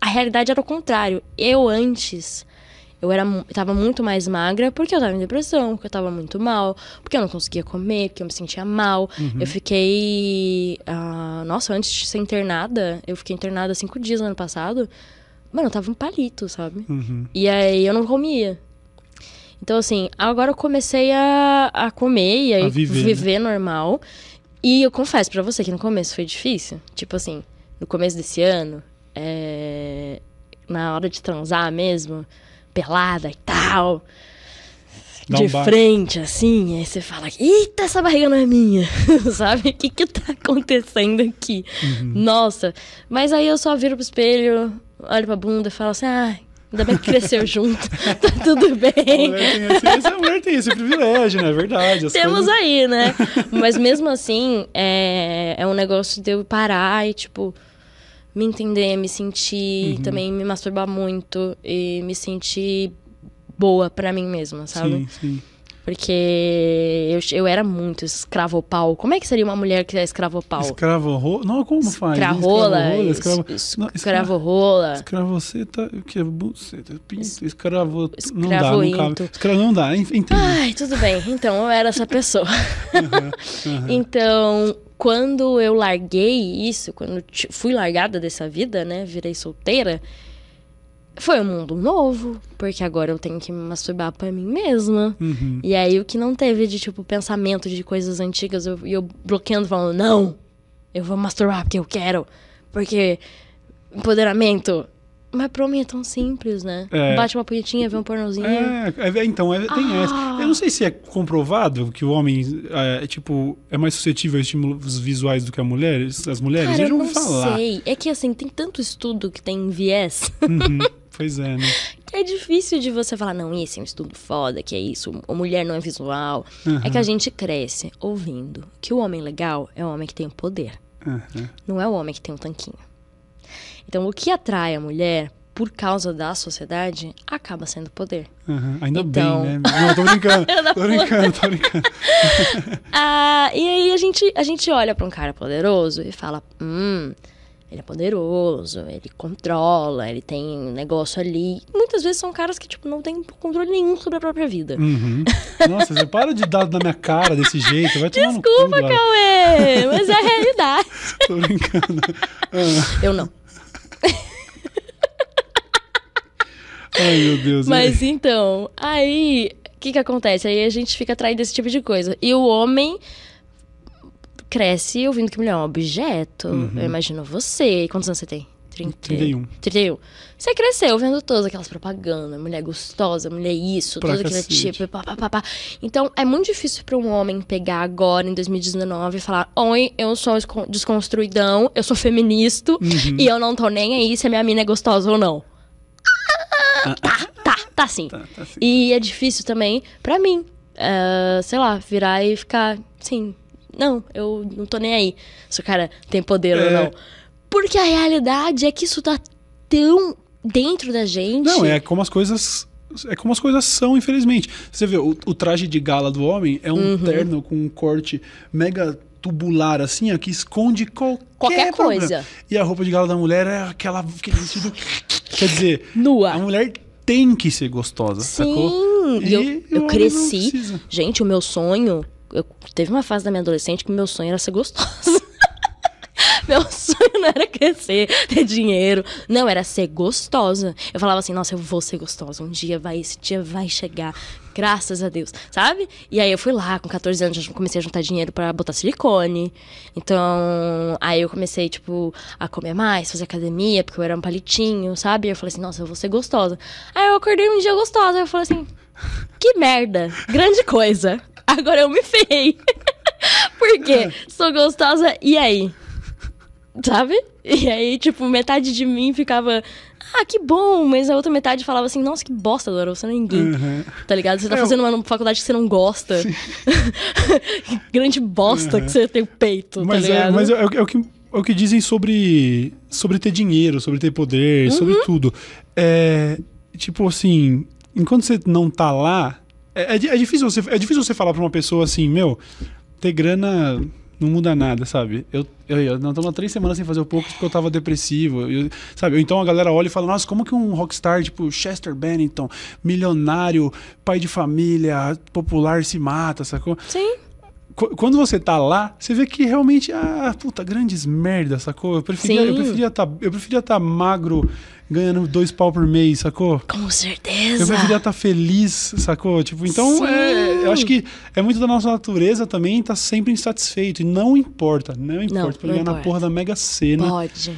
a realidade era o contrário. Eu antes, eu era, tava muito mais magra porque eu tava em depressão, porque eu tava muito mal, porque eu não conseguia comer, porque eu me sentia mal. Eu fiquei. ah, nossa, antes de ser internada, eu fiquei internada cinco dias no ano passado. Mano, eu tava um palito, sabe? Uhum. E aí eu não comia. Então, assim, agora eu comecei a, a comer e A viver, né? viver normal. E eu confesso pra você que no começo foi difícil. Tipo assim, no começo desse ano, é, na hora de transar mesmo, pelada e tal, Dá de um ba- frente, assim, aí você fala, eita, essa barriga não é minha, sabe? O que que tá acontecendo aqui? Uhum. Nossa, mas aí eu só viro pro espelho, olho pra bunda e falo assim, ai, ainda bem que cresceu junto, tá tudo bem. essa mulher tem esse privilégio, né? É verdade. Temos coisas- aí, né? Mas mesmo assim, é, é um negócio de eu parar e, tipo, me entender, me sentir, Uhum. também me masturbar muito e me sentir boa pra mim mesma, sabe? Sim, sim. Porque eu, eu era muito escravopau. Como é que seria uma mulher que é escravopau? Escravo rola. Não, como faz? Escravola, Escravo escravo. escravorola. Escravoceta, o que é buceta? Pinto, escravo. Não dá, não cabe. Escravo não dá, en- entendi. Ai, tudo bem. Então, eu era essa pessoa. Então, quando eu larguei isso, quando fui largada dessa vida, né? Virei solteira. Foi um mundo novo, porque agora eu tenho que me masturbar pra mim mesma. Uhum. E aí o que não teve de, tipo, pensamento de coisas antigas, eu, e eu bloqueando, falando, não, eu vou masturbar porque eu quero. Porque empoderamento. Mas pra mim é tão simples, né? É. Bate uma punhetinha, vê um pornozinho. É, é, então, é- tem Ah. essa. Eu não sei se é comprovado que o homem é, tipo, é mais suscetível a estímulos visuais do que a mulher, as mulheres. Cara, eu não falar. sei. É que assim, tem tanto estudo que tem viés Uhum, pois é, né? que é difícil de você falar, não, esse é um estudo foda, que é isso, a mulher não é visual. É que a gente cresce ouvindo que o homem legal é o homem que tem o poder, Uhum. não é o homem que tem o tanquinho. Então, o que atrai a mulher, por causa da sociedade, acaba sendo poder. Uhum. Ainda Então- bem, né? Não, tô brincando. Tô brincando, tô brincando. Ah, e aí a gente, a gente olha pra um cara poderoso e fala, hum, ele é poderoso, ele controla, ele tem um negócio ali. Muitas vezes são caras que, tipo, não têm controle nenhum sobre a própria vida. Uhum. Nossa, você para de dar na minha cara desse jeito, vai tomar no cu, Desculpa. Cauê, mas é a realidade. Tô brincando. Eu não. ai, meu Deus. Mas então, aí, o que que acontece? Aí a gente fica atraído desse tipo de coisa. E o homem cresce ouvindo que mulher é um objeto. Uhum. Eu imagino você. Quantos anos você tem? 30, 31. 31. Você cresceu vendo todas aquelas propagandas, mulher gostosa, mulher isso, Pra todo aquele tipo, pá, pá, pá, pá. Então, é muito difícil pra um homem pegar agora, em 2019, e falar: Oi, eu sou escon- desconstruidão, eu sou feminista, Uhum. e eu não tô nem aí se a minha mina é gostosa ou não. Tá, tá, tá sim. Tá, tá assim. E é difícil também pra mim, eh, sei lá, virar e ficar, sim, não, eu não tô nem aí se o cara tem poder ou É. não. Porque a realidade é que isso tá tão dentro da gente. Não, é como as coisas. É como as coisas são, infelizmente. Você vê, o, o traje de gala do homem é um Uhum. terno com um corte mega tubular, assim, ó, que esconde qualquer, Qualquer coisa. E a roupa de gala da mulher é aquela, aquele vestido. Quer dizer, Nua. a mulher tem que ser gostosa, sacou? Sim, e eu, eu cresci. Gente, o meu sonho. Eu, teve uma fase da minha adolescente que o meu sonho era ser gostosa. Meu sonho não era crescer, ter dinheiro. Não, era ser gostosa. Eu falava assim, nossa, eu vou ser gostosa. Um dia vai, esse dia vai chegar. Graças a Deus, sabe? E aí eu fui lá, com 14 anos, já comecei a juntar dinheiro pra botar silicone. Então, aí eu comecei, tipo, a comer mais, fazer academia, porque eu era um palitinho, sabe? E eu falei assim, nossa, eu vou ser gostosa. Aí eu acordei um dia gostosa, eu falei assim, que merda, grande coisa. Agora eu me ferrei. Por quê? Sou gostosa, e aí? Sabe? E aí, tipo, metade de mim ficava, ah, que bom, mas a outra metade falava assim, nossa, que bosta, Dora, você não é ninguém. Uhum. Tá ligado? Você tá É, fazendo uma faculdade que você não gosta. que grande bosta que você tem o peito, Mas, tá é, ligado? mas é, é o que- é o que, é o que dizem sobre, sobre ter dinheiro, sobre ter poder, Uhum. sobre tudo. É, tipo assim, enquanto você não tá lá, é, é é difícil você, é difícil você falar pra uma pessoa assim, meu, ter grana não muda nada, sabe? Eu, eu, eu não há três semanas sem fazer o pouco porque eu tava depressivo, eu- sabe? Então a galera olha e fala, nossa, como que um rockstar tipo Chester Bennington, milionário, pai de família, popular se mata, sacou? Sim. Qu- Quando você tá lá, você vê que realmente, ah, puta, grandes merda, sacou? Eu preferia Sim. eu preferia tá, eu preferia tá magro, ganhando dois pau por mês, sacou? Com certeza. Eu preferia estar feliz, sacou? Tipo, então, é, eu acho que é muito da nossa natureza também estar sempre insatisfeito. E não importa, não importa. Pra não ganhar na importa. porra da Mega Sena, Pode.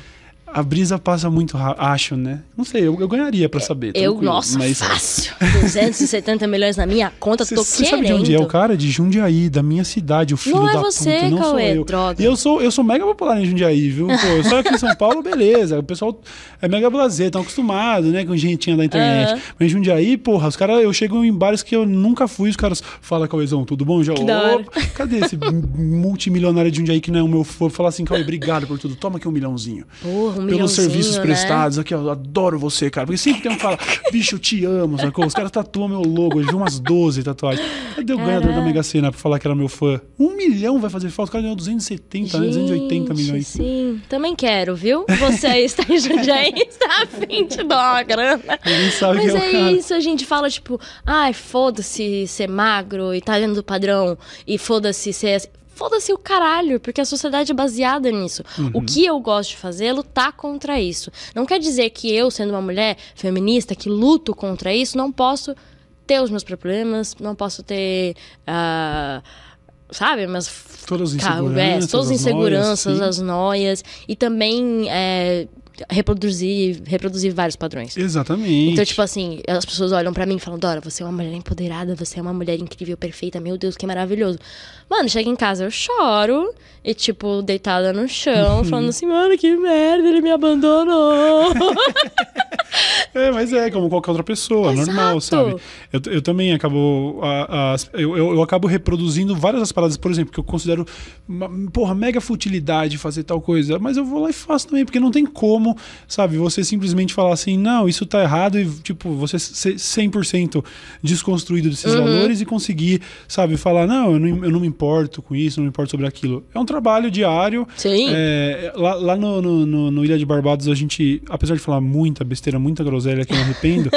A brisa passa muito rápido, acho, né? Não sei, eu, eu ganharia pra saber. Eu, nossa, mas... fácil. 270 milhões na minha conta, tô Você querendo. sabe de onde é o cara? De Jundiaí, da minha cidade, o filho Não é da você, puta, não sou Cauê, eu. droga. E eu sou, eu sou mega popular em Jundiaí, viu? Pô, eu aqui em São Paulo, beleza. O pessoal é mega blazer, tão acostumado, né, com gentinha da internet. Aham. Mas em Jundiaí, porra, os caras, eu chego em bares que eu nunca fui, os caras falam, Cauêzão, tudo bom? Já. Opa, cadê esse multimilionário de Jundiaí que não é o meu fã? Fala assim, Cauê, obrigado por tudo, toma aqui um milhãozinho. Porra, um Pelos serviços né? prestados, aqui, ó, eu adoro você, cara. Porque sempre tem um que fala, bicho, eu te amo, sacou? Os caras tatuam meu logo, eu vi umas 12 tatuagens. Cadê o ganhador da. Mega Sena pra falar que era meu fã? Um milhão vai fazer falta, o cara ganhou 270, né? 280 Gente, milhões. Sim, também quero, viu? Você aí está em Jundiaí, está afim de dar uma grana. Mas é é isso, a gente fala tipo, ai, foda-se ser magro e tá dentro do padrão, e foda-se ser. Assim." Foda-se o caralho, porque a sociedade é baseada nisso. Uhum. O que eu gosto de fazer é lutar contra isso. Não quer dizer que eu, sendo uma mulher feminista que luto contra isso, não posso ter os meus problemas, não posso ter. ah, sabe? Mas Todas as Ca- inseguranças. é, todas as as inseguranças, noias, as noias. E também é, reproduzir, reproduzir vários padrões. Exatamente. Então, tipo assim, as pessoas olham pra mim e falam, Dora, você é uma mulher empoderada, você é uma mulher incrível, perfeita, meu Deus, que maravilhoso. Mano, chega em casa, eu choro, e tipo, deitada no Uhum. chão, falando assim, mano, que merda, ele me abandonou. É, mas é como qualquer outra pessoa, Exato. normal, sabe? Eu, eu também acabo. a- as- eu, eu, eu acabo reproduzindo várias das paradas, por exemplo, que eu considero, uma, porra, mega futilidade fazer tal coisa. Mas eu vou lá e faço também, porque não tem como, sabe, você simplesmente falar assim, não, isso tá errado, e, tipo, você ser 100% desconstruído desses Uhum. valores e conseguir, sabe, falar, não eu, não, eu não me importo com isso, não me importo sobre aquilo. É um trabalho diário. Sim. É, lá lá no, no, no- Ilha de Barbados, a gente, apesar de falar muita besteira, muita groselha que eu me arrependo,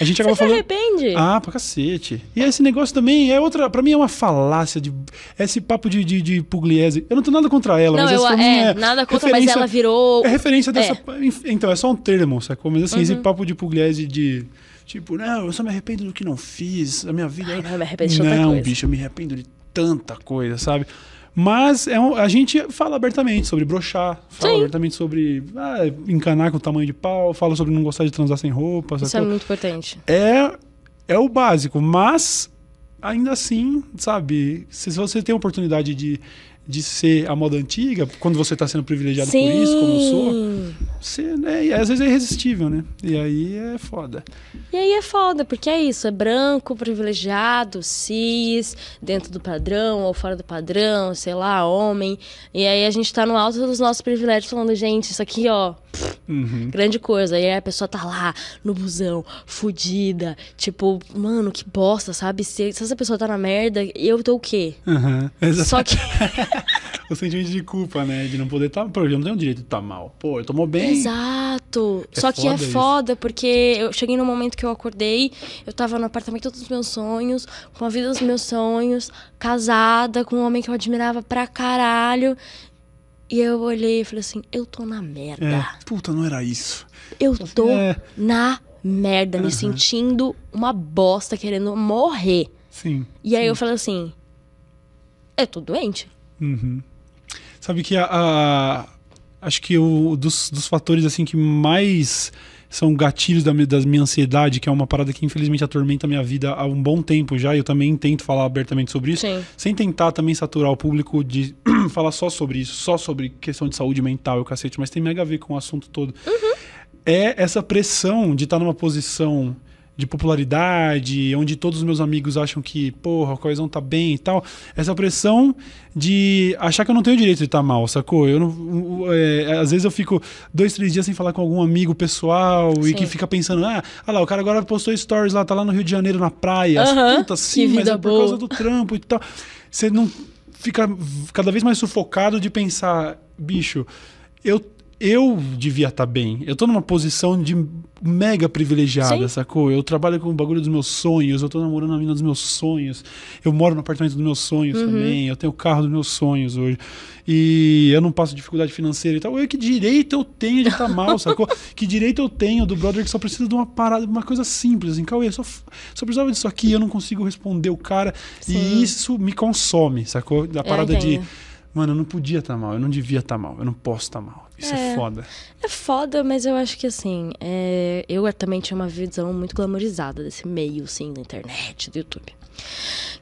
a gente acaba Você falando. arrepende? Ah, pra cacete. E esse negócio também é outra. Pra mim é uma falácia de. Esse papo de, de, de Pugliese. Eu não tenho nada contra ela, não, mas eu, essa é, é. nada contra, mas ela virou... É referência dessa. É. Então, é só um termo, sacou? Mas assim, Uhum. esse papo de Pugliese de. Tipo, não, eu só me arrependo do que não fiz. A minha vida. Ai, não, eu me arrependo de Não, coisa. bicho, eu me arrependo de tanta coisa, sabe? Mas é um- a gente fala abertamente sobre brochar, fala Sim. abertamente sobre ah, encanar com o tamanho de pau, fala sobre não gostar de transar sem roupa, Isso é sacou? muito importante. é, é o básico, mas ainda assim, sabe, se você tem a oportunidade de, de ser a moda antiga, quando você está sendo privilegiado por isso, como eu sou, você, né, e às vezes é irresistível, né? E aí é foda. E aí é foda, porque é isso, é branco, privilegiado, cis, dentro do padrão ou fora do padrão, sei lá, homem. E aí a gente tá no alto dos nossos privilégios falando, gente, isso aqui, ó, Uhum. grande coisa. E aí a pessoa tá lá, no busão, fudida, tipo, mano, que bosta, sabe? Se, se essa pessoa tá na merda, eu tô o quê? Uhum. Só que. o sentimento de culpa, né? De não poder estar. Tá, pô, eu não tenho o direito de estar tá mal. Pô, eu tomou bem. Exato. É Só que é foda isso. foda, porque eu cheguei no momento que eu acordei, eu tava no apartamento dos meus sonhos, com a vida dos meus sonhos, casada, com um homem que eu admirava pra caralho. E eu olhei e falei assim, eu tô na merda. É. Puta, não era isso. Eu tô É. na merda, me Aham. sentindo uma bosta, querendo morrer. Sim. E aí eu falei assim, eu tô doente. Uhum. Sabe que a, a- acho que o dos, dos fatores assim que mais são gatilhos da, da minha ansiedade, que é uma parada que infelizmente atormenta a minha vida há um bom tempo já, e eu também tento falar abertamente sobre isso, Sim. sem tentar também saturar o público de falar só sobre isso, só sobre questão de saúde mental e o cacete, mas tem mega a ver com o assunto todo. É essa pressão de estar numa posição de popularidade, onde todos os meus amigos acham que, porra, o Coisão tá bem e tal. Essa pressão de achar que eu não tenho direito de estar mal, sacou? Eu não, é, às vezes eu fico dois, três dias sem falar com algum amigo pessoal e Sim. que fica pensando, ah, ah lá, o cara agora postou stories lá, tá lá no Rio de Janeiro na praia. Aham, Puta, sim, mas é por causa do trampo e tal. Você não fica cada vez mais sufocado de pensar, bicho, eu eu devia estar bem. Eu tô numa posição de mega privilegiada, Sim. sacou? Eu trabalho com o bagulho dos meus sonhos, eu tô namorando a mina dos meus sonhos, eu moro no apartamento dos meus sonhos Uhum. também, eu tenho o carro dos meus sonhos hoje. E eu não passo dificuldade financeira e tal. Eu, que direito eu tenho de estar mal, sacou? Que direito eu tenho do brother que só precisa de uma parada, uma coisa simples, assim, Cauê, só, só precisava disso aqui, eu não consigo responder o cara. Sim. E isso me consome, sacou? Da parada de. Mano, eu não podia estar mal, eu não devia estar mal, eu não posso estar mal. Isso é, É. foda. É foda, mas eu acho que assim, é, eu também tinha uma visão muito glamorizada desse meio, assim, da internet, do YouTube.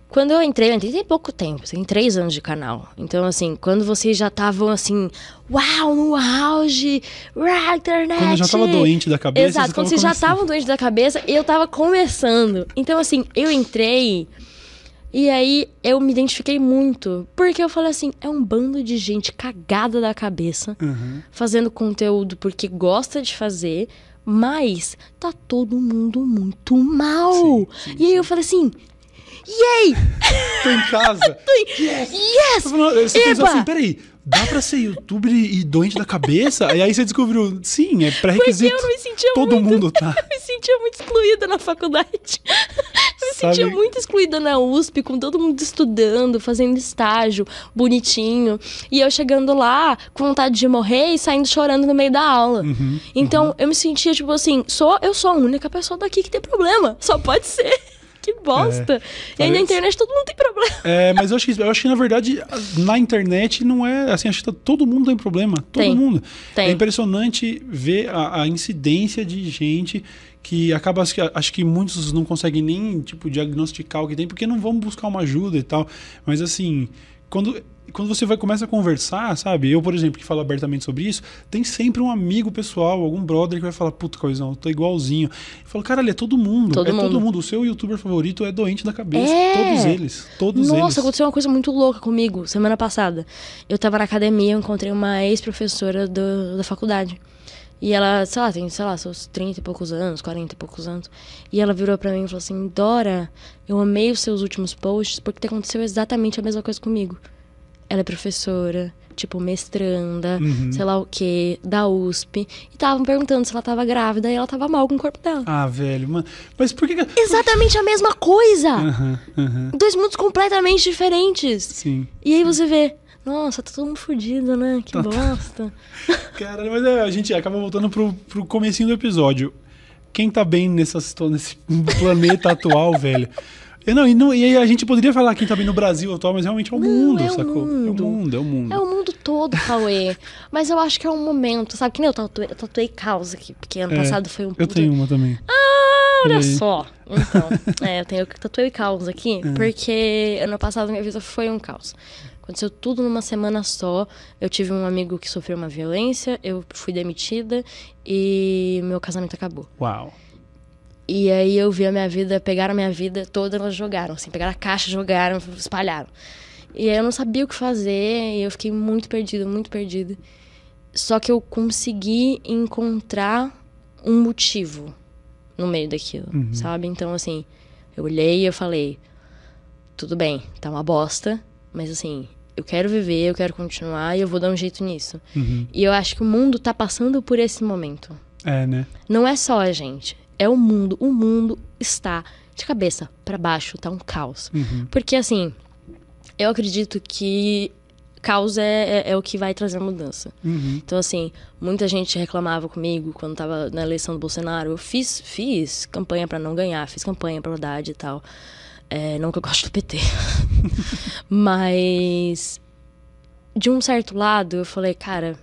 Quando eu entrei, eu entrei tem pouco tempo, tem três anos de canal. Então, assim, quando vocês já estavam assim, uau, no auge, uau, internet. Quando eu já tava doente da cabeça. Exato, você quando vocês já estavam doentes da cabeça, eu tava começando. Então, assim, eu entrei e aí eu me identifiquei muito. Porque eu falei assim, é um bando de gente cagada da cabeça Uhum. fazendo conteúdo porque gosta de fazer, mas tá todo mundo muito mal. Sim, sim, e aí eu falei assim, yay! Tô em casa. Yes! Tô falando- Você pensou assim, peraí, dá pra ser youtuber e doente da cabeça? e aí você descobriu, sim, é pré-requisito. Porque eu não me sentia Todo muito... mundo tá. Eu me sentia muito excluída na faculdade. Eu me Sabe- sentia muito excluída na USP, com todo mundo estudando, fazendo estágio, bonitinho. E eu chegando lá, com vontade de morrer e saindo chorando no meio da aula. Uhum, Então, eu me sentia, tipo assim, sou, eu sou a única pessoa daqui que tem problema. Só pode ser. Que bosta. e aí na internet todo mundo tem problema. É, mas eu acho, que, eu acho que, na verdade, na internet não é assim, acho que todo mundo tem problema. Todo Tem. mundo. Tem. É impressionante ver a, a incidência de gente que acaba, acho que, acho que muitos não conseguem nem, tipo, diagnosticar o que tem, porque não vão buscar uma ajuda e tal. Mas assim, quando. Quando você vai começa a conversar, sabe? Eu, por exemplo, que falo abertamente sobre isso, tem sempre um amigo pessoal, algum brother que vai falar, puta, coisão, eu tô igualzinho. Eu falo, caralho, é todo mundo. Todo é todo mundo. mundo. O seu youtuber favorito é doente da cabeça. É. Todos eles. Todos eles. Nossa, aconteceu uma coisa muito louca comigo semana passada. Eu tava na academia, eu encontrei uma ex-professora da faculdade. E ela, sei lá, tem, sei lá, seus 30 e poucos anos, 40 e poucos anos. E ela virou pra mim e falou assim: Dora, eu amei os seus últimos posts porque aconteceu exatamente a mesma coisa comigo. Ela é professora, tipo, mestranda, Uhum. sei lá o quê, da USP. E estavam perguntando se ela tava grávida e ela tava mal com o corpo dela. Ah, velho, mano. Mas por que. Exatamente a mesma coisa! Aham, aham. Dois mundos completamente diferentes. Sim. E aí você vê, nossa, tá todo mundo fudido, né? Que bosta. Caralho, mas é, a gente acaba voltando pro, pro comecinho do episódio. Quem tá bem nessa, nesse planeta atual, velho? E, não, e, não, e a gente poderia falar quem tá bem no Brasil atual, mas realmente é o Não, mundo, é o sacou? mundo. É o mundo, é o mundo. É o mundo todo, Cauê. Mas eu acho que é um momento, sabe? Que nem eu tatuei, eu tatuei causa aqui, porque ano É, passado foi um Eu tenho uma também. Ah, olha só. Então, é, eu tenho tatuei caos aqui, É. porque ano passado minha vida foi um caos. Aconteceu tudo numa semana só. Eu tive um amigo que sofreu uma violência, eu fui demitida e meu casamento acabou. Uau. E aí eu vi a minha vida, pegaram a minha vida toda, elas jogaram, assim, pegaram a caixa, jogaram, espalharam. E aí eu não sabia o que fazer, e eu fiquei muito perdida, muito perdida. Só que eu consegui encontrar um motivo no meio daquilo, Uhum. sabe? Então, assim, eu olhei e eu falei: tudo bem, tá uma bosta, mas assim, eu quero viver, eu quero continuar e eu vou dar um jeito nisso. Uhum. E eu acho que o mundo tá passando por esse momento. É, né? Não é só a gente, é o mundo. O mundo está de cabeça para baixo, tá um caos. Uhum. Porque assim, eu acredito que caos é, é, é o que vai trazer mudança. Uhum. Então, assim, muita gente reclamava comigo quando tava na eleição do Bolsonaro. Eu fiz, fiz campanha para não ganhar, fiz campanha pra Haddad e tal. É, não que eu gosto do PT. Mas, de um certo lado, eu falei, cara,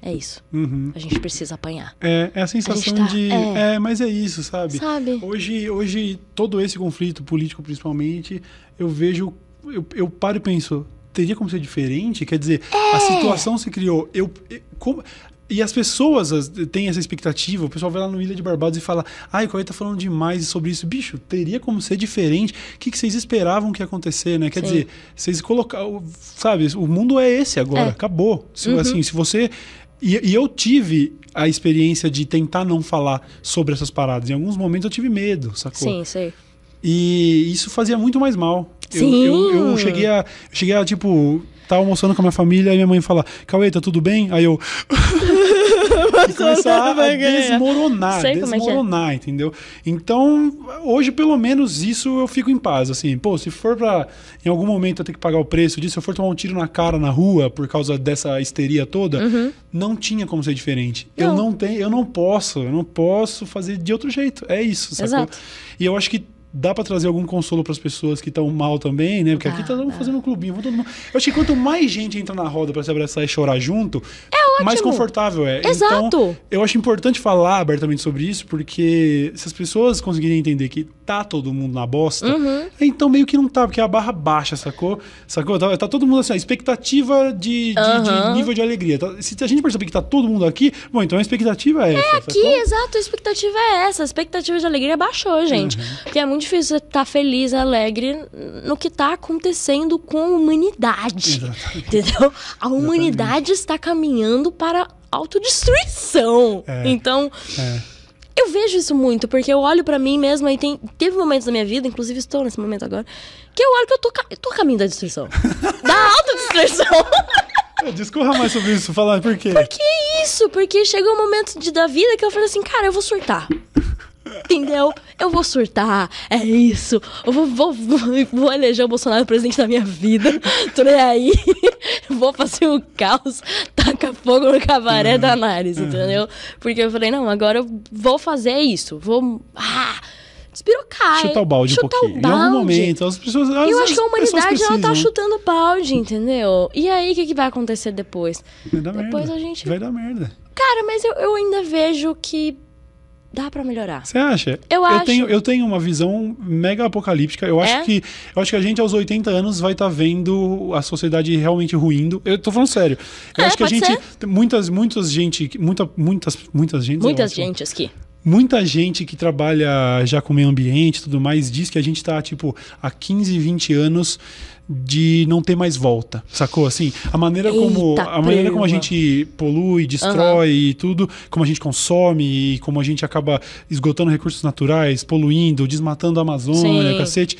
é isso. Uhum. A gente precisa apanhar. É, é a sensação tá- de. é. É. mas é isso, sabe? Sabe? Hoje, hoje, todo esse conflito político, principalmente, eu vejo. Eu, eu paro e penso, teria como ser diferente? Quer dizer, a situação se criou. Eu, eu- como- e as pessoas as- têm essa expectativa. O pessoal vai lá no Ilha de Barbados e fala: Ai, o Cauê tá falando demais sobre isso. Bicho, teria como ser diferente? O que, que vocês esperavam que ia acontecer, né? Quer Sim. dizer, vocês colocaram. Sabe, o mundo é esse agora, É. acabou. Se, Uhum. Assim, se você. E, e eu tive a experiência de tentar não falar sobre essas paradas. Em alguns momentos eu tive medo, sacou? Sim, sei. E isso fazia muito mais mal. Eu- Sim. Eu, eu cheguei a. eu cheguei a, tipo, tá almoçando com a minha família e minha mãe fala, Cauê, tá tudo bem? Aí eu. e começar a desmoronar, Sei é é. desmoronar, entendeu? Então, hoje, pelo menos, isso eu fico em paz. Assim, pô, se for pra em algum momento eu ter que pagar o preço disso, se eu for tomar um tiro na cara na rua por causa dessa histeria toda, não tinha como ser diferente. Eu Uhum. Não. não tenho, eu não posso, eu não posso fazer de outro jeito. É isso, sacou? Exato. E eu acho que dá pra trazer algum consolo pras pessoas que estão mal também, né? Porque Dá, aqui tá dá. fazendo um clubinho. mundo- Eu acho que quanto mais gente entra na roda pra se abraçar e chorar junto, mais ótimo. confortável é. Exato. Então, eu acho importante falar abertamente sobre isso, porque se as pessoas conseguirem entender que tá todo mundo na bosta, Uhum. então meio que não tá, porque a barra baixa, sacou? Sacou? Tá, tá todo mundo assim, a expectativa de, de- de Aham. nível de alegria. Tá- se a gente perceber que tá todo mundo aqui, bom, então a expectativa é essa. Aqui, exato, a expectativa é essa. A expectativa de alegria baixou, gente. Uhum. Porque é muito difícil você estar feliz, alegre no que tá acontecendo com a humanidade. Exatamente. Entendeu? A humanidade está caminhando para autodestruição. É. Então, É. eu vejo isso muito, porque eu olho pra mim mesma e tem, teve momentos da minha vida, inclusive estou nesse momento agora, que eu olho que eu tô, eu tô a caminho da destruição. da autodestruição. Discorra mais sobre isso, falar por quê? Que isso? Porque chegou um momento de, da vida que eu falei assim, cara, eu vou surtar. Entendeu? Eu vou surtar, é isso. Eu vou, vou, vou, vou eleger o Bolsonaro presidente da minha vida. Tô nem aí. Vou fazer o caos, taca fogo no cabaré da Nares, entendeu? Porque eu falei, não, agora eu vou fazer isso. Vou. Ah! Despirocar. Chutar o balde chutar um pouquinho. O Em algum balde. momento, as pessoas. Eu as- acho que a humanidade ela tá chutando balde, entendeu? E aí, o que, que vai acontecer depois? Vai dar Depois merda. a gente- Vai dar merda. Cara, mas eu, eu ainda vejo que dá pra melhorar. Você acha? Eu acho. Tenho, eu tenho uma visão mega apocalíptica. Eu acho É? que eu acho que a gente aos 80 anos vai estar vendo a sociedade realmente ruindo. Eu tô falando sério. Eu É, acho que a gente muitas muitas gente, muita muitas muitas gente, Muitas gente aqui. Muita gente que trabalha já com meio ambiente e tudo mais diz que a gente tá, tipo, há 15, 20 anos de não ter mais volta, sacou? Assim, a maneira como Eita, a maneira como a gente polui, destrói e tudo, como a gente consome e como a gente acaba esgotando recursos naturais, poluindo, desmatando a Amazônia, Sim. cacete.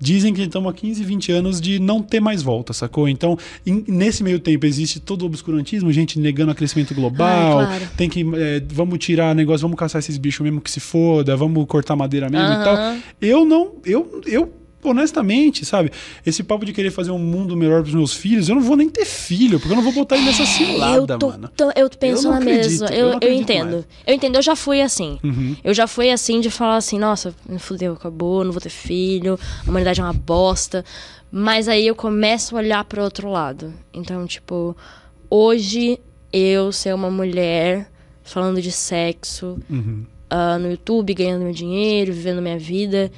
Dizem que estamos há 15, 20 anos de não ter mais volta, sacou? Então, em- nesse meio tempo existe todo o obscurantismo, gente negando o crescimento global, Ah, claro. tem que é, vamos tirar negócio, vamos caçar esses bichos mesmo que se foda, vamos cortar madeira mesmo e tal. Eu não, eu, eu honestamente, sabe, esse papo de querer fazer um mundo melhor pros meus filhos, eu não vou nem ter filho, porque eu não vou botar ele nessa cilada, eu, tô, mano. tô- eu penso Eu na mesma. eu Eu, entendo. mais. Eu entendo, eu já fui assim. Uhum. Eu já fui assim de falar assim, nossa, fudeu, acabou, não vou ter filho, a humanidade é uma bosta. Mas aí eu começo a olhar pro outro lado. Então, tipo, hoje eu ser uma mulher falando de sexo Uhum. ah, no YouTube, ganhando meu dinheiro, vivendo minha vida,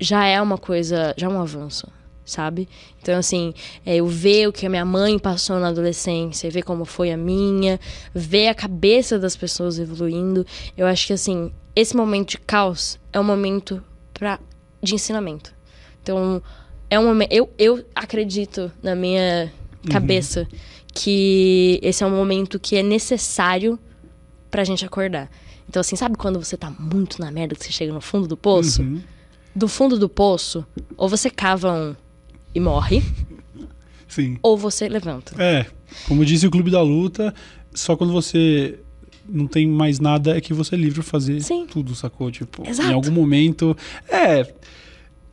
já é uma coisa, já é um avanço. sabe? Então, assim, é, eu ver o que a minha mãe passou na adolescência, ver como foi a minha, ver a cabeça das pessoas evoluindo. Eu acho que, assim, esse momento de caos é um momento pra, de ensinamento. Então, é um momento. Eu, eu acredito na minha cabeça que esse é um momento que é necessário pra gente acordar. Então, assim, sabe quando você tá muito na merda, que você chega no fundo do poço? Uhum. Do fundo do poço, ou você cava um e morre, Sim. ou você levanta. É, como disse o Clube da Luta, só quando você não tem mais nada é que você é livre pra fazer Sim. tudo, sacou? Tipo, Exato. em algum momento. É.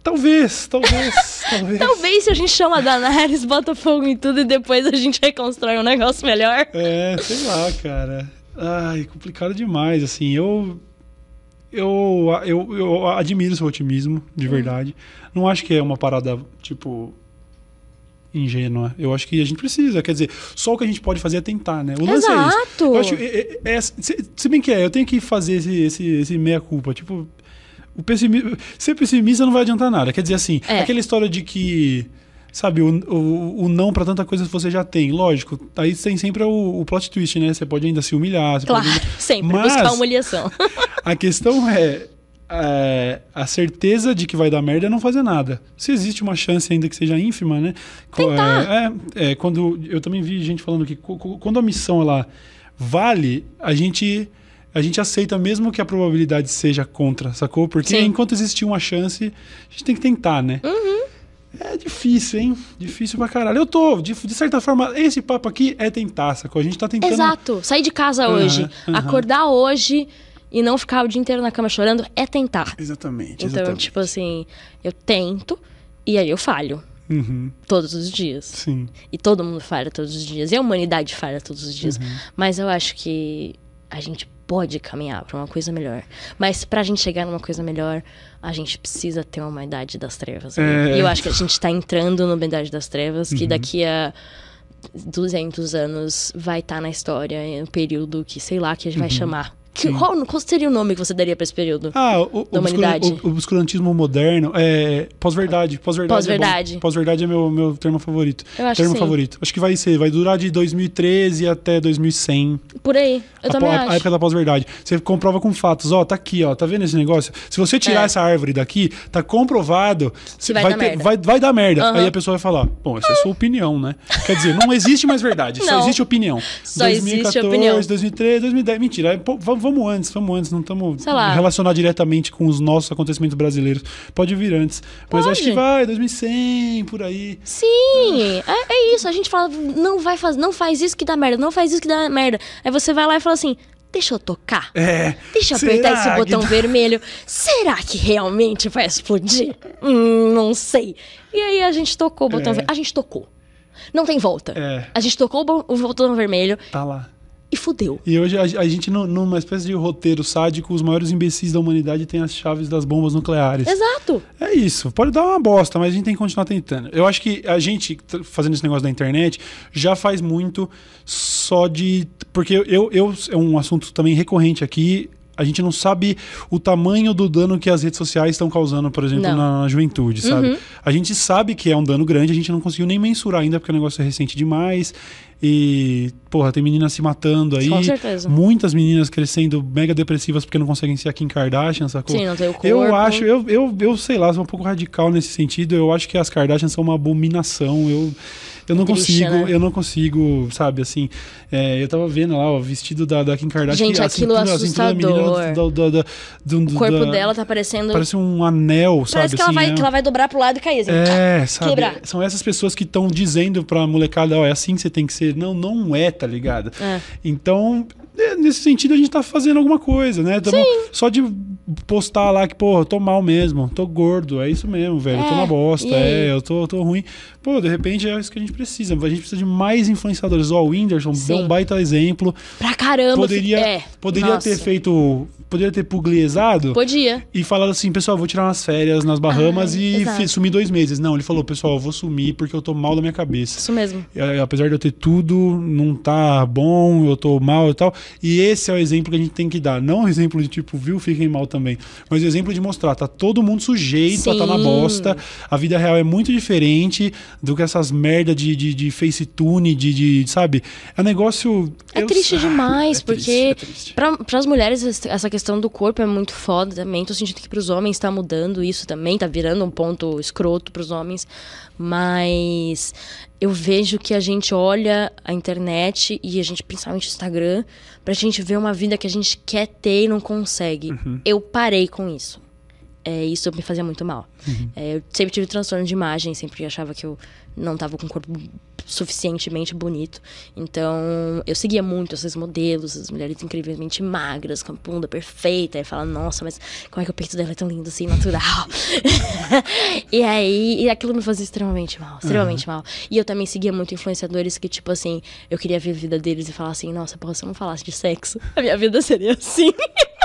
Talvez, talvez, talvez. Talvez se a gente chama a Danares, bota fogo em tudo e depois a gente reconstrói um negócio melhor. É, sei lá, cara. Ai, complicado demais, assim. Eu. Eu, eu, eu admiro seu otimismo, de verdade. Não acho que é uma parada, tipo. ingênua. Eu acho que a gente precisa. Quer dizer, só o que a gente pode fazer é tentar, né? O lance é isso. Exato. Eu acho, é, é- é- se, se bem que é, eu tenho que fazer esse, esse, esse meia-culpa. Tipo, o pessimismo, ser pessimista não vai adiantar nada. Quer dizer, assim, É. aquela história de que. Sabe, o, o, o não pra tanta coisa que você já tem. Lógico, aí tem sempre o, o plot twist, né? Você pode ainda se humilhar. Você Claro, pode ainda- sempre. Mas- Buscar humilhação. A questão é, é, A certeza de que vai dar merda é não fazer nada. Se existe uma chance, ainda que seja ínfima, né? Tentar. É, é, é, quando eu também vi gente falando que quando a missão ela vale, a gente a gente aceita mesmo que a probabilidade seja contra, sacou? Porque Sim. enquanto existir uma chance, a gente tem que tentar, né? Uhum. É difícil, hein? Difícil pra caralho. Eu tô, de, de certa forma, esse papo aqui é tentar, sacou? A gente tá tentando. Exato. Sair de casa Aham, hoje, aham. acordar hoje e não ficar o dia inteiro na cama chorando é tentar. Exatamente. Então, exatamente. tipo assim, eu tento e aí eu falho. Uhum, Todos os dias. sim. E todo mundo falha todos os dias. E a humanidade falha todos os dias. Uhum. Mas eu acho que a gente pode caminhar pra uma coisa melhor. Mas pra gente chegar numa coisa melhor, a gente precisa ter uma idade das trevas. né? É. E eu acho que a gente tá entrando numa idade das trevas, Uhum. que daqui a 200 anos vai estar na história, em um período que, sei lá, que a gente vai chamar. Que, Uhum. Qual, qual seria o nome que você daria pra esse período? Ah, o, Da humanidade. o- o obscurantismo moderno é pós-verdade. Pós-verdade. Pós-verdade. É pós-verdade é meu, meu termo favorito. Eu acho termo sim. favorito. Acho que vai ser, vai durar de 2013 até 2100. Por aí. Eu a, também a acho. época da pós-verdade. Você comprova com fatos. Ó, tá aqui, ó. Tá vendo esse negócio? Se você tirar É. essa árvore daqui, tá comprovado. você vai dar merda. Vai, vai dar merda. Aham. Aí a pessoa vai falar: Bom, essa é a sua opinião, né? Quer dizer, não existe mais verdade. Só existe opinião. Só existe opinião. 2013, 2010. Mentira. é, vamos, vamos antes, vamos antes. Não estamos relacionar diretamente com os nossos acontecimentos brasileiros. Pode vir antes. Mas Pode. acho que vai, 2100, por aí. Sim, é, é isso. A gente fala, não vai fazer, não faz isso que dá merda, não faz isso que dá merda. Aí você vai lá e fala assim, deixa eu tocar. É. Deixa eu apertar esse que botão dá? vermelho. Será que realmente vai explodir? Hum, não sei. E aí a gente tocou o botão É. vermelho. A gente tocou. Não tem volta. É. A gente tocou o botão vermelho Tá lá. E fudeu. E hoje a, a gente, nu- numa espécie de roteiro sádico, os maiores imbecis da humanidade têm as chaves das bombas nucleares. Exato. É isso. Pode dar uma bosta, mas a gente tem que continuar tentando. Eu acho que a gente, fazendo esse negócio da internet, já faz muito só de. Porque eu, eu é um assunto também recorrente aqui. A gente não sabe o tamanho do dano que as redes sociais estão causando, por exemplo, Não. na juventude, sabe? Uhum. A gente sabe que é um dano grande, a gente não conseguiu nem mensurar ainda, porque o negócio é recente demais. E, porra, tem meninas se matando aí. Com certeza. Muitas meninas crescendo mega depressivas porque não conseguem ser a Kim Kardashian, sacou? Sim, não tem o corpo. Eu acho, eu, eu, eu sei lá, sou um pouco radical nesse sentido. Eu acho que as Kardashians são uma abominação. Eu, eu não Triste, consigo, né? eu não consigo, sabe, assim. é, eu tava vendo lá, ó, o vestido da, da Kim Kardashian. Gente, aquilo cintura- a da assustador. da- da- da- do- O corpo dela tá parecendo. Parece um anel, sabe? Parece que ela, assim, vai, é- que ela vai dobrar pro lado e cair assim. é, sabe? Quebrar. São essas pessoas que estão dizendo pra molecada, ó, é assim que você tem que ser. Não, não é, tá ligado? É. Então, nesse sentido, a gente tá fazendo alguma coisa, né? Tamo Só de postar lá que, pô, eu tô mal mesmo, tô gordo, é isso mesmo, velho. eu tô É, uma bosta, e é, eu tô, tô ruim. Pô, de repente é isso que a gente precisa. A gente precisa de mais influenciadores. Ó, o Whindersson Sim. deu um baita exemplo. Pra caramba. Poderia, é. poderia Nossa. ter feito. poderia ter pugliesado Podia. e falado assim, pessoal, vou tirar umas férias nas Bahamas Ai, e exato. sumir dois meses. Não, ele falou, pessoal, eu vou sumir porque eu tô mal da minha cabeça. Isso mesmo. É, apesar de eu ter tudo, não tá bom, eu tô mal e tal. E esse é o exemplo que a gente tem que dar. Não o exemplo de tipo, viu, fiquem mal também. Mas o exemplo de mostrar, tá todo mundo sujeito a tá na Sim. bosta. A vida real é muito diferente do que essas merda de, de, de facetune, de, de, sabe? É um negócio. É eu- triste Ah, demais, é porque é para as mulheres es- essa questão do corpo é muito foda também. Tô sentindo que pros homens tá mudando isso também, tá virando um ponto escroto pros homens. Mas eu vejo que a gente olha a internet e a gente, principalmente o Instagram, pra gente ver uma vida que a gente quer ter e não consegue. Uhum. Eu parei com isso. É, isso me fazia muito mal. Uhum. É, eu sempre tive transtorno de imagem, sempre achava que eu não tava com um corpo suficientemente bonito. Então, eu seguia muito esses modelos, as mulheres incrivelmente magras, com a bunda perfeita. E falava, nossa, mas como é que o peito dela é tão lindo assim, natural? e aí, e aquilo me fazia extremamente mal, extremamente mal. E eu também seguia muito influenciadores que, tipo assim, eu queria ver a vida deles e falar assim, nossa, porra, se eu não falasse de sexo, a minha vida seria assim.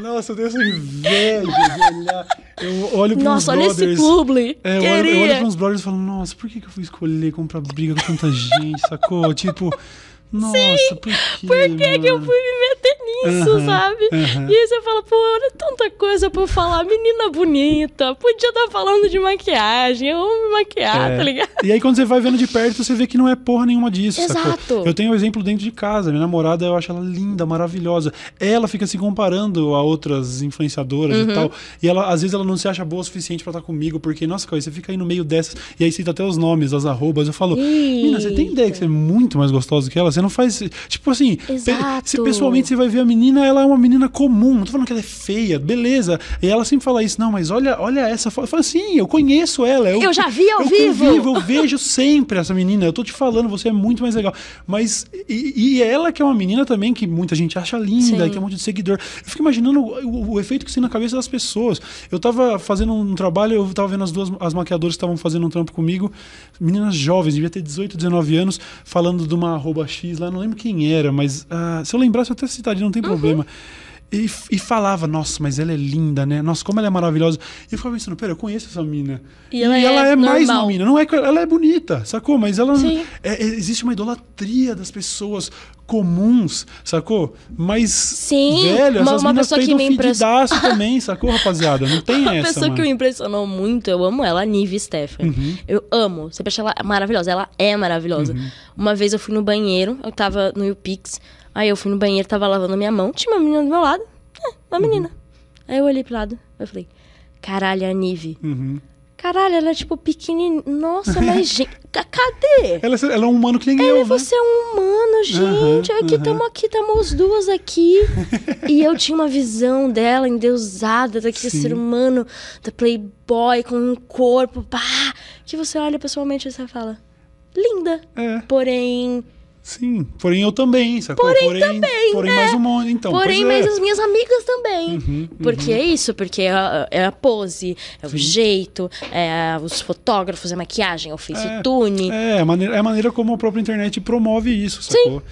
Nossa, eu tenho essa inveja de olhar. Eu olho pros nossa, olha esse brothers. publi. É, eu olho, eu olho uns bloggers e falo, nossa, por que, que eu fui escolher comprar briga com tanta gente, sacou? Tipo, nossa, por quê? Por que, que eu fui me meter nisso, Aham, sabe? aham. E aí você fala, pô, olha tanta coisa pra eu falar. Menina bonita, podia estar falando de maquiagem, eu amo me maquiar, É. tá ligado? E aí, quando você vai vendo de perto, você vê que não é porra nenhuma disso. Exato. Sacou? Eu tenho um exemplo dentro de casa. Minha namorada, eu acho ela linda, maravilhosa. Ela fica se comparando a outras influenciadoras Uhum. e tal. E ela, às vezes, ela não se acha boa o suficiente pra estar comigo, porque, nossa, você fica aí no meio dessas. E aí cita até os nomes, as arrobas. Eu falo, menina, você tem ideia que você é muito mais gostosa que ela? Você não faz. Tipo assim, pe- se pessoalmente você vai ver a menina, ela é uma menina comum. Não tô falando que ela é feia, beleza. E ela sempre fala isso, não, mas olha, olha essa foto. Eu falo assim, eu conheço ela. Eu, Eu já vi ao eu vivo. convivo, eu vejo sempre essa menina. Eu tô te falando, você é muito mais legal. Mas. E, e ela, que é uma menina também que muita gente acha linda, Sim. que é um monte de seguidor. Eu fico imaginando o, o- o efeito que isso tem na cabeça das pessoas. Eu tava fazendo um trabalho, eu tava vendo as duas as maquiadoras que estavam fazendo um trampo comigo, meninas jovens, devia ter 18, 19 anos, falando de uma arroba X lá, não lembro quem era, mas ah, se eu lembrasse, eu até citaria, não tem Uhum. problema. E, e falava, nossa, mas ela é linda, né? Nossa, como ela é maravilhosa. E eu ficava pensando, pera, eu conheço essa mina. E ela é mais normal. uma mina. Não é que ela é bonita, sacou? Mas ela é- é- existe uma idolatria das pessoas comuns, sacou? Mas Sim, velho, uma- uma pessoa que me impress- fedidaço também, sacou, rapaziada? Não tem Uma essa, pessoa mano. que me impressionou muito, eu amo ela, a Nive Stefan. Uhum. Eu amo. Sempre achei ela maravilhosa. Ela é maravilhosa. Uhum. Uma vez eu fui no banheiro, eu tava no YouPix. Aí eu fui no banheiro, tava lavando a minha mão, tinha uma menina do meu lado. É, uma menina. Aí eu olhei pro lado, eu falei, caralho, a Nive. Uhum. Caralho, ela é tipo pequenininha. Nossa, mas gente, ca- cadê? Ela, ela é um humano que nem eu, Ela, né? você é um humano, gente. Aham, aqui estamos aqui, estamos as duas aqui. e eu tinha uma visão dela endeusada, daquele Sim. ser humano, da Playboy, com um corpo, pá. Que você olha pessoalmente e você fala, linda. É, Porém. Sim. Porém, eu também, sacou? Porém, também, Porém, mais um monte. Então, porém, pois é. mas as minhas amigas também. Uhum, Porque é isso, porque é a, é a pose, é o jeito, é os fotógrafos, é a maquiagem, é o facetune. É, a maneira, é a maneira como a própria internet promove isso, sacou?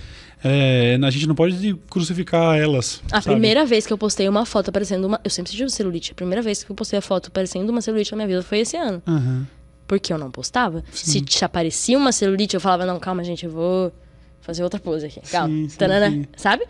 É, a gente não pode crucificar elas. A sabe? primeira vez que eu postei uma foto parecendo uma. Eu sempre tive celulite. A primeira vez que eu postei a foto parecendo uma celulite na minha vida foi esse ano. Aham. Porque eu não postava. Sim. Se te aparecia uma celulite, eu falava, não, calma, gente, eu vou fazer outra pose aqui. Calma. Sim, sim, Tanana, sim. Sabe?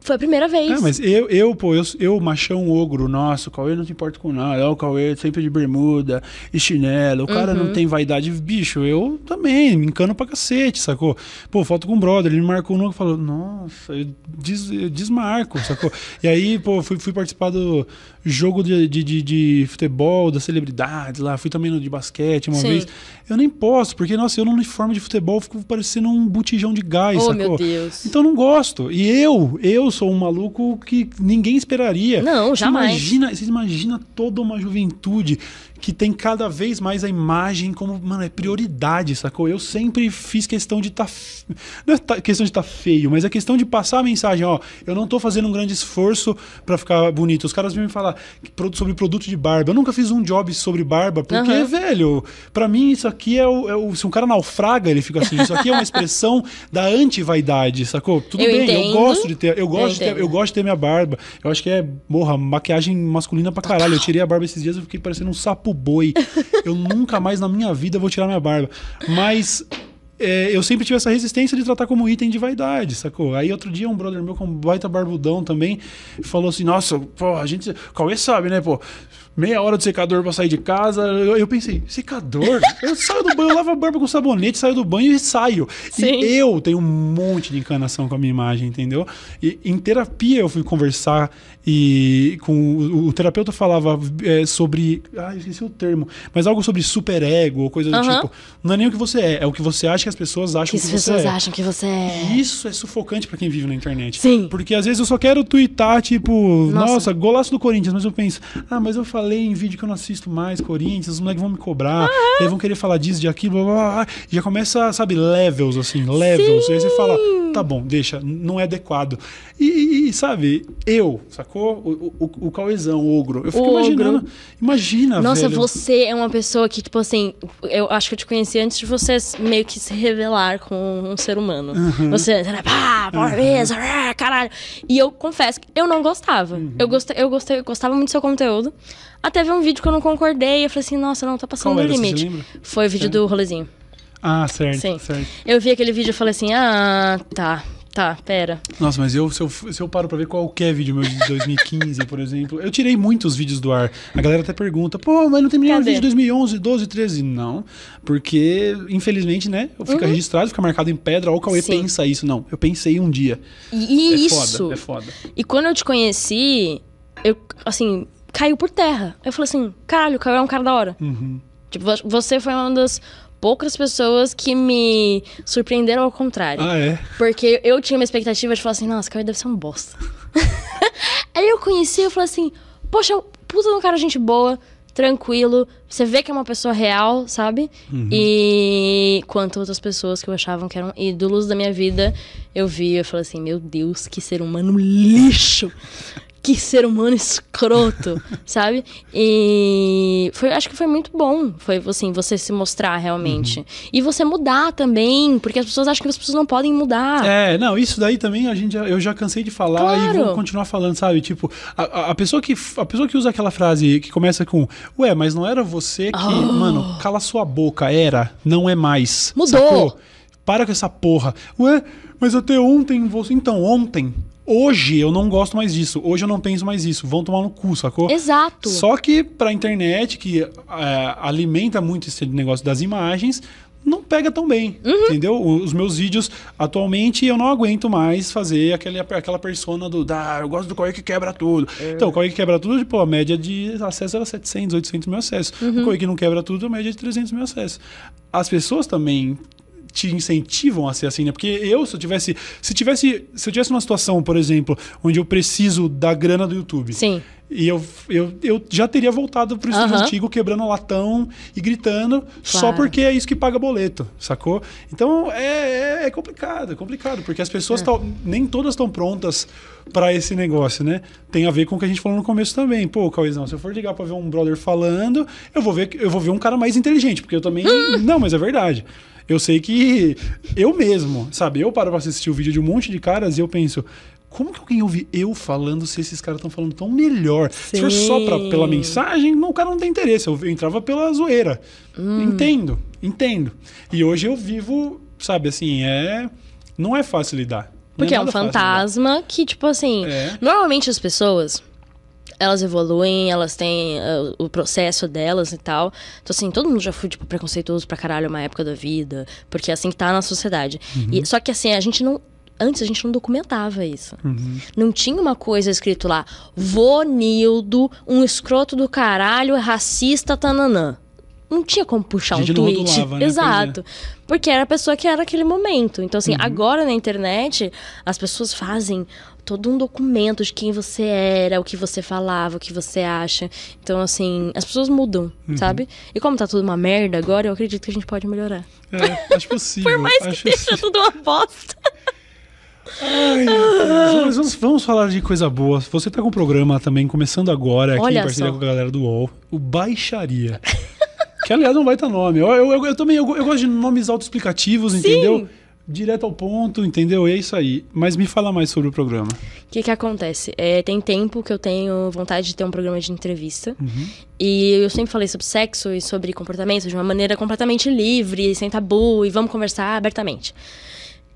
Foi a primeira vez. É, mas eu, eu pô, eu, eu, machão ogro, nossa, o Cauê não se importa com nada, ó, o Cauê sempre de bermuda e chinelo, o cara Uhum. não tem vaidade, bicho, eu também, me encano pra cacete, sacou? Pô, foto com o brother, ele me marcou no e falou, nossa, eu, des, eu desmarco, sacou? E aí, pô, fui, fui participar do jogo de, de, de, de futebol, das celebridades lá, fui também no de basquete uma Sim. vez, eu nem posso, porque, nossa, eu no uniforme de futebol fico parecendo um botijão de gás, oh, sacou? meu Deus. Então eu não gosto. E eu, eu sou um maluco que ninguém esperaria. Não, Você jamais. Imagina, você imagina toda uma juventude que tem cada vez mais a imagem como, mano, é prioridade, sacou? Eu sempre fiz questão de estar. não é tá- questão de estar feio, mas é questão de passar a mensagem, ó. Eu não tô fazendo um grande esforço pra ficar bonito. Os caras vêm me falar sobre produto de barba. Eu nunca fiz um job sobre barba, porque, Aham. velho, pra mim isso aqui é o, é o- Se um cara naufraga, ele fica assim. Isso aqui é uma expressão da anti-vaidade, sacou? Tudo Eu bem, eu entendo. gosto de ter. Eu gosto gosto, de ter, eu gosto de ter minha barba. Eu acho que é, morra, maquiagem masculina pra caralho. Eu tirei a barba esses dias e fiquei parecendo um sapo boi. eu nunca mais na minha vida vou tirar minha barba. Mas é, eu sempre tive essa resistência de tratar como item de vaidade, sacou? Aí outro dia um brother meu com um baita barbudão também falou assim: Nossa, pô, a gente. Cauê sabe, né, pô? Meia hora de secador pra sair de casa. Eu, eu pensei, secador? Eu saio do banho, eu lavo a barba com sabonete, saio do banho e saio. Sim. E eu tenho um monte de encanação com a minha imagem, entendeu? E em terapia eu fui conversar e com o, o terapeuta falava é, sobre. Ah, eu esqueci o termo, mas algo sobre superego ou coisa do tipo. Não é nem o que você é, é o que você acha que as pessoas acham Que que, as você pessoas é. acham que você é. Isso é sufocante pra quem vive na internet. Sim. Porque às vezes eu só quero twittar, tipo, Nossa. nossa, golaço do Corinthians, mas eu penso, ah, mas eu falei em vídeo que eu não assisto mais Corinthians, os moleques vão me cobrar, e aí vão querer falar disso, de aquilo, blá, blá, blá. E já começa, sabe, levels, assim, levels. E aí você fala, tá bom, deixa, não é adequado. E- e, sabe, eu, sacou? O, o, o Cauezão, o ogro. Eu fico O ogro. imaginando. Imagina, Nossa, velho. você é uma pessoa que, tipo assim, eu acho que eu te conheci antes de você meio que se revelar com um ser humano. Uhum. Você, era, pá, portuguesa, ah, caralho. E eu confesso que eu não gostava. Uhum. Eu, gostei, eu, gostei, eu gostava muito do seu conteúdo. Até ver um vídeo que eu não concordei. Eu falei assim, nossa, não, tá passando Qual do limite. Foi o vídeo do rolezinho. Ah, certo, Sim. certo. Eu vi aquele vídeo e falei assim, ah, tá, tá, pera. Nossa, mas eu se, eu se eu paro pra ver qualquer vídeo meu de 2015, por exemplo, eu tirei muitos vídeos do ar. A galera até pergunta, pô, mas não tem nenhum vídeo de 2011, 12, 13? Não, porque infelizmente, né, fica registrado, fica marcado em pedra, ou o Cauê Uhum. Sim. pensa isso. Não, eu pensei um dia. E, é isso. foda, é foda. E quando eu te conheci, eu, assim, caiu por terra. Eu falei assim, caralho, o Caio é um cara da hora. Uhum. Tipo, vo- você foi uma das poucas pessoas que me surpreenderam ao contrário. Ah, é? Porque eu tinha uma expectativa de falar assim, nossa, Caio deve ser um bosta. Aí eu conheci e falei assim, poxa, puta de um cara gente boa, tranquilo. Você vê que é uma pessoa real, sabe? E quanto outras pessoas que eu achavam que eram ídolos da minha vida, eu vi e eu falei assim, meu Deus, que ser humano lixo! Que ser humano escroto, sabe? E foi, acho que foi muito bom. Foi assim, você se mostrar realmente. E você mudar também, porque as pessoas acham que as pessoas não podem mudar. É, não, isso daí também a gente, eu já cansei de falar e Claro. vou continuar falando, sabe? Tipo, a, a- pessoa que a pessoa que usa aquela frase que começa com, ué, mas não era você que, mano, cala sua boca, era, não é mais. Oh. Mudou. Sacou? Para com essa porra. Ué, mas até ontem você, então, ontem, hoje eu não gosto mais disso, hoje eu não penso mais isso. Vão tomar no cu, sacou? Exato. Só que pra internet, que é, alimenta muito esse negócio das imagens, não pega tão bem, Uhum. entendeu? Os meus vídeos, atualmente, eu não aguento mais fazer aquele, aquela persona do, ah, eu gosto do Cauê que quebra tudo. É. Então, o Cauê que quebra tudo, tipo, a média de acesso era 700, 800 mil acessos. Uhum. O Cauê que não quebra tudo, a média é de 300 mil acessos. As pessoas também te incentivam a ser assim, né? Porque eu, se eu tivesse, se tivesse, se eu tivesse uma situação, por exemplo, onde eu preciso da grana do YouTube, Sim. e eu, eu, eu já teria voltado pro estúdio antigo, quebrando só e gritando, só Claro. porque é isso que paga boleto, sacou? Então é, é, é complicado, é complicado, porque as É. pessoas tão- nem todas estão prontas pra esse negócio, né? Tem a ver com o que a gente falou no começo também. Pô, Cauêzão, se eu for ligar pra ver um brother falando, eu vou ver, eu vou ver um cara mais inteligente, porque eu também. Não, mas é verdade. Eu sei que eu mesmo, sabe? Eu paro pra assistir o vídeo de um monte de caras e eu penso. Como que alguém ouve eu falando se esses caras estão falando tão melhor? Se for só pra, Sim. pela mensagem, não, o cara não tem interesse. Eu entrava pela zoeira. Hum. Entendo, entendo. E hoje eu vivo, sabe, assim, é. Não é fácil lidar. Porque é, um fácil lidar. fantasma que, tipo assim, É. normalmente as pessoas. Elas evoluem, elas têm ah, o processo delas e tal. Então, assim, todo mundo já foi, tipo, preconceituoso pra caralho uma época da vida. Porque é assim que tá na sociedade. Uhum. E, só que, assim, a gente não. Antes a gente não documentava isso. Uhum. Não tinha uma coisa escrito lá, Vonildo, um escroto do caralho, racista, tananã. Não tinha como puxar um tweet. rotulava, né? Pois é. Exato. Porque era a pessoa que era aquele momento. Então, Uhum. assim, agora na internet, as pessoas fazem todo um documento de quem você era, o que você falava, o que você acha. Então, assim, as pessoas mudam, Uhum. sabe? E como tá tudo uma merda agora, eu acredito que a gente pode melhorar. É, acho possível. Por mais que acho esteja tudo uma bosta. Ai. Mas vamos, vamos falar de coisa boa. Você tá com um programa também, começando agora, aqui Olha em parceria só. com a galera do UOL, o Baixaria. que, aliás, não vai estar nome. Eu, eu, eu, eu também eu, eu gosto de nomes autoexplicativos, entendeu? Direto ao ponto, entendeu? É isso aí. Mas me fala mais sobre o programa. O que que acontece? É, tem tempo que eu tenho vontade de ter um programa de entrevista. E eu sempre falei sobre sexo e sobre comportamento de uma maneira completamente livre, sem tabu, e vamos conversar abertamente.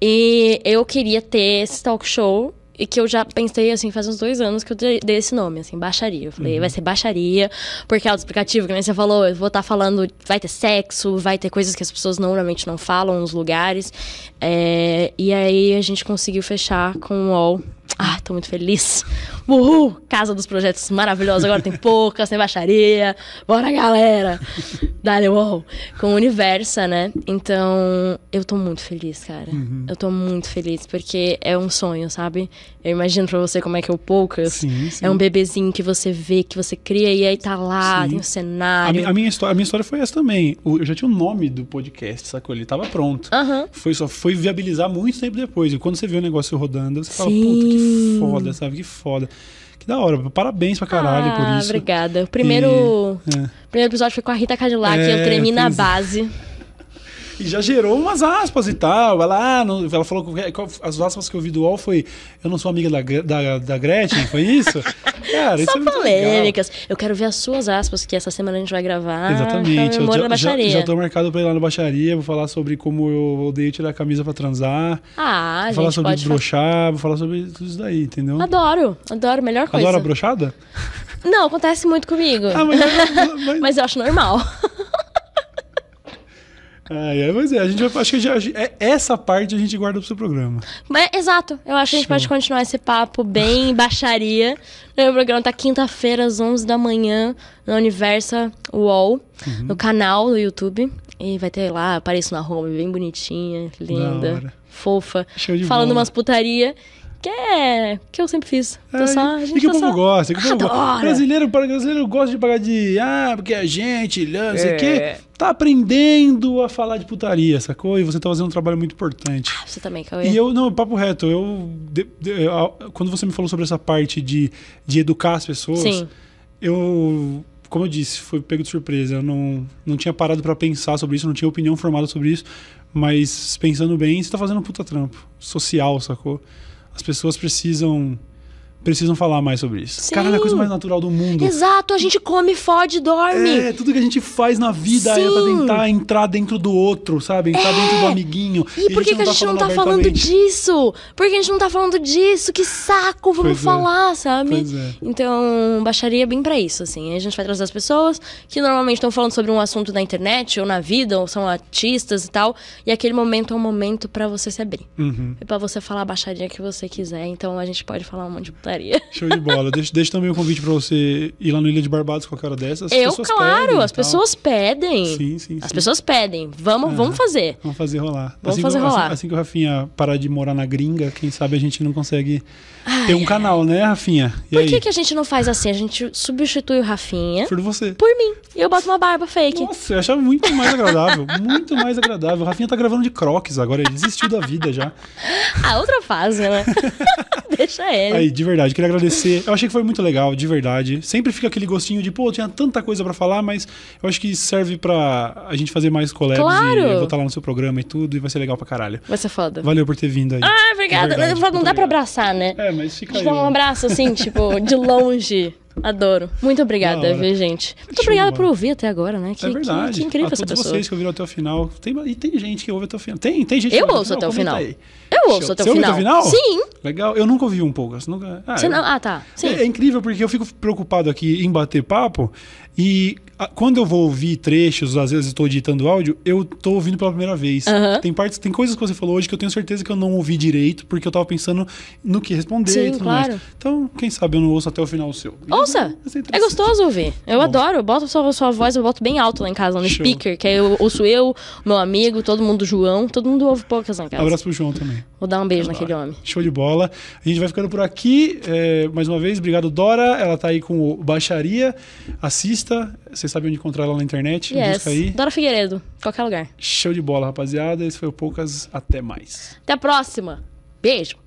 E eu queria ter esse talk show e que eu já pensei, assim, faz uns dois anos que eu dei esse nome, assim, baixaria. Eu falei, vai ser baixaria, porque é auto-explicativo, que nem você falou, eu vou estar falando, vai ter sexo, vai ter coisas que as pessoas normalmente não falam nos lugares. É, e aí a gente conseguiu fechar com o UOL. Ah, tô muito feliz. Uhul! Casa dos projetos maravilhosos. Agora tem poucas, tem baixaria. Bora, galera! Dale UOL. Com o Universa, né? Então, eu tô muito feliz, cara. Eu tô muito feliz, porque é um sonho, sabe? Eu imagino pra você como é que é o Poucas. Sim, sim. É um bebezinho que você vê, que você cria, e aí tá lá, Sim. tem o A, cenário. mi- a minha história, a minha história foi essa também. Eu já tinha o nome do podcast, sacou? Ele tava pronto. Aham. Foi, só foi viabilizar muito tempo depois. E quando você vê o negócio rodando, você fala, Sim. puta, que foda, sabe? Que foda. Que da hora. Parabéns pra caralho ah, por isso. obrigada. O primeiro, É. primeiro episódio foi com a Rita Cadillac, É, eu tremi na é. base. E já gerou umas aspas e tal. Ela, ah, não- ela falou que as aspas que eu vi do UOL foi: Eu não sou amiga da, da, da Gretchen, foi isso? Cara, isso Só é legal. polêmicas. Eu quero ver as suas aspas, que essa semana a gente vai gravar. Exatamente. Eu já, já, já tô marcado pra ir lá na baixaria. Vou falar sobre como eu odeio tirar a camisa pra transar. Ah, vou falar sobre brochar. Vou falar sobre tudo isso daí, entendeu? Adoro, adoro, melhor coisa. Adora a brochada? Não, acontece muito comigo. Ah, mas, mas, Mas eu acho normal. Ai, ai, mas é, a gente vai, acho que já, é, essa parte a gente guarda pro seu programa. Mas, exato, eu acho que a gente Show. pode continuar esse papo bem baixaria. O programa tá quinta-feira, às 11 da manhã, na Universa UOL, Uhum. no canal do YouTube. E vai ter lá, apareço na home, bem bonitinha, Da linda, fofa. Falando bola. umas putaria que é. que eu sempre fiz. Tô É, só, e que o tá povo só... gosta, que o povo gosta. Brasileiro, para brasileiro gosta de pagar de. Ah, porque a gente, não sei o É. quê. Tá aprendendo a falar de putaria, sacou? E você tá fazendo um trabalho muito importante. Você também, Cauê. E eu, não, papo reto, eu, de- de- eu- Quando você me falou sobre essa parte de, de educar as pessoas, Sim. eu. Como eu disse, foi pego de surpresa. Eu não, não tinha parado pra pensar sobre isso, não tinha opinião formada sobre isso. Mas pensando bem, você tá fazendo um puta trampo social, sacou? As pessoas precisam. Precisam falar mais sobre isso. Sim. Caralho, é a coisa mais natural do mundo. Exato, a gente come, fode, dorme. É, tudo que a gente faz na vida é pra Sim. tentar entrar dentro do outro, sabe? Entrar dentro do amiguinho. E por que, que a gente não tá falando abertamente. disso? Por que a gente não tá falando disso? Que saco, vamos Pois é. falar, sabe? Pois é. Então, baixaria é bem pra isso, assim. A gente vai trazer as pessoas que normalmente estão falando sobre um assunto na internet ou na vida, ou são artistas e tal. E aquele momento é um momento pra você se abrir. Uhum. É pra você falar a baixaria que você quiser. Então a gente pode falar um monte de putaria. Show de bola. deixa, deixa também o convite pra você ir lá no Ilha de Barbados qualquer hora dessas. As Eu, claro, pedem as tal. pessoas pedem. Sim, sim, As sim. pessoas pedem. Vamos, vamos fazer. Vamos fazer rolar. Vamos assim fazer que, rolar. Assim, assim que o Rafinha parar de morar na gringa, quem sabe a gente não consegue ter um canal, né, Rafinha? E Por aí? que, que a gente não faz assim? A gente substitui o Rafinha Por você. por mim. E eu boto uma barba fake. Nossa, eu achava muito mais agradável. muito mais agradável. O Rafinha tá gravando de croques agora, ele desistiu da vida já. A outra fase, né? Deixa ele. Aí, de verdade, queria agradecer. Eu achei que foi muito legal, de verdade. Sempre fica aquele gostinho de, pô, tinha tanta coisa pra falar, mas eu acho que serve pra a gente fazer mais collabs Claro. e eu vou estar lá no seu programa e tudo, e vai ser legal pra caralho. Vai ser foda. Valeu por ter vindo aí. Ah, obrigada. Não dá pra abraçar, né? É, mas fica aí. um abraço, assim, tipo, de longe. Adoro. Muito Da obrigada, viu, gente? Muito Show, mano. por ouvir até agora, né? Que, É que- verdade. Que, incrível a essa todos pessoa. vocês que ouviram até o final. Tem, e tem gente que ouve até o final. Tem, tem gente Eu que ouve ouço até o final. aí. Eu ouço Show. até o Você ouve final. até o final? Sim. Legal. Eu nunca ouvi um poucas. Nunca... Ah, Você eu- não... Ah, tá. É, é incrível porque eu fico preocupado aqui em bater papo e quando eu vou ouvir trechos, às vezes estou editando áudio, eu tô ouvindo pela primeira vez. Aham. Tem partes, tem coisas que você falou hoje que eu tenho certeza que eu não ouvi direito porque eu tava pensando no que responder Sim, e tudo claro. mais. Então, quem sabe eu não ouço até o final o seu. Ouça! É interessante. gostoso ouvir. Eu Bom. adoro. Eu boto sua, sua voz, eu boto bem alto lá em casa, no Show. speaker, que aí eu ouço eu, meu amigo, todo mundo, João, todo mundo ouve poucas lá em casa. Abraço pro João também. Vou dar um beijo naquele homem. Show de bola. A gente vai ficando por aqui. É, mais uma vez, obrigado, Dora. Ela tá aí com o Baixaria. Assista. Vocês sabem onde encontrar ela na internet. Yes. Busca aí. Dora Figueiredo, qualquer lugar. Show de bola, rapaziada. Esse foi o Poucas. Até mais. Até a próxima. Beijo.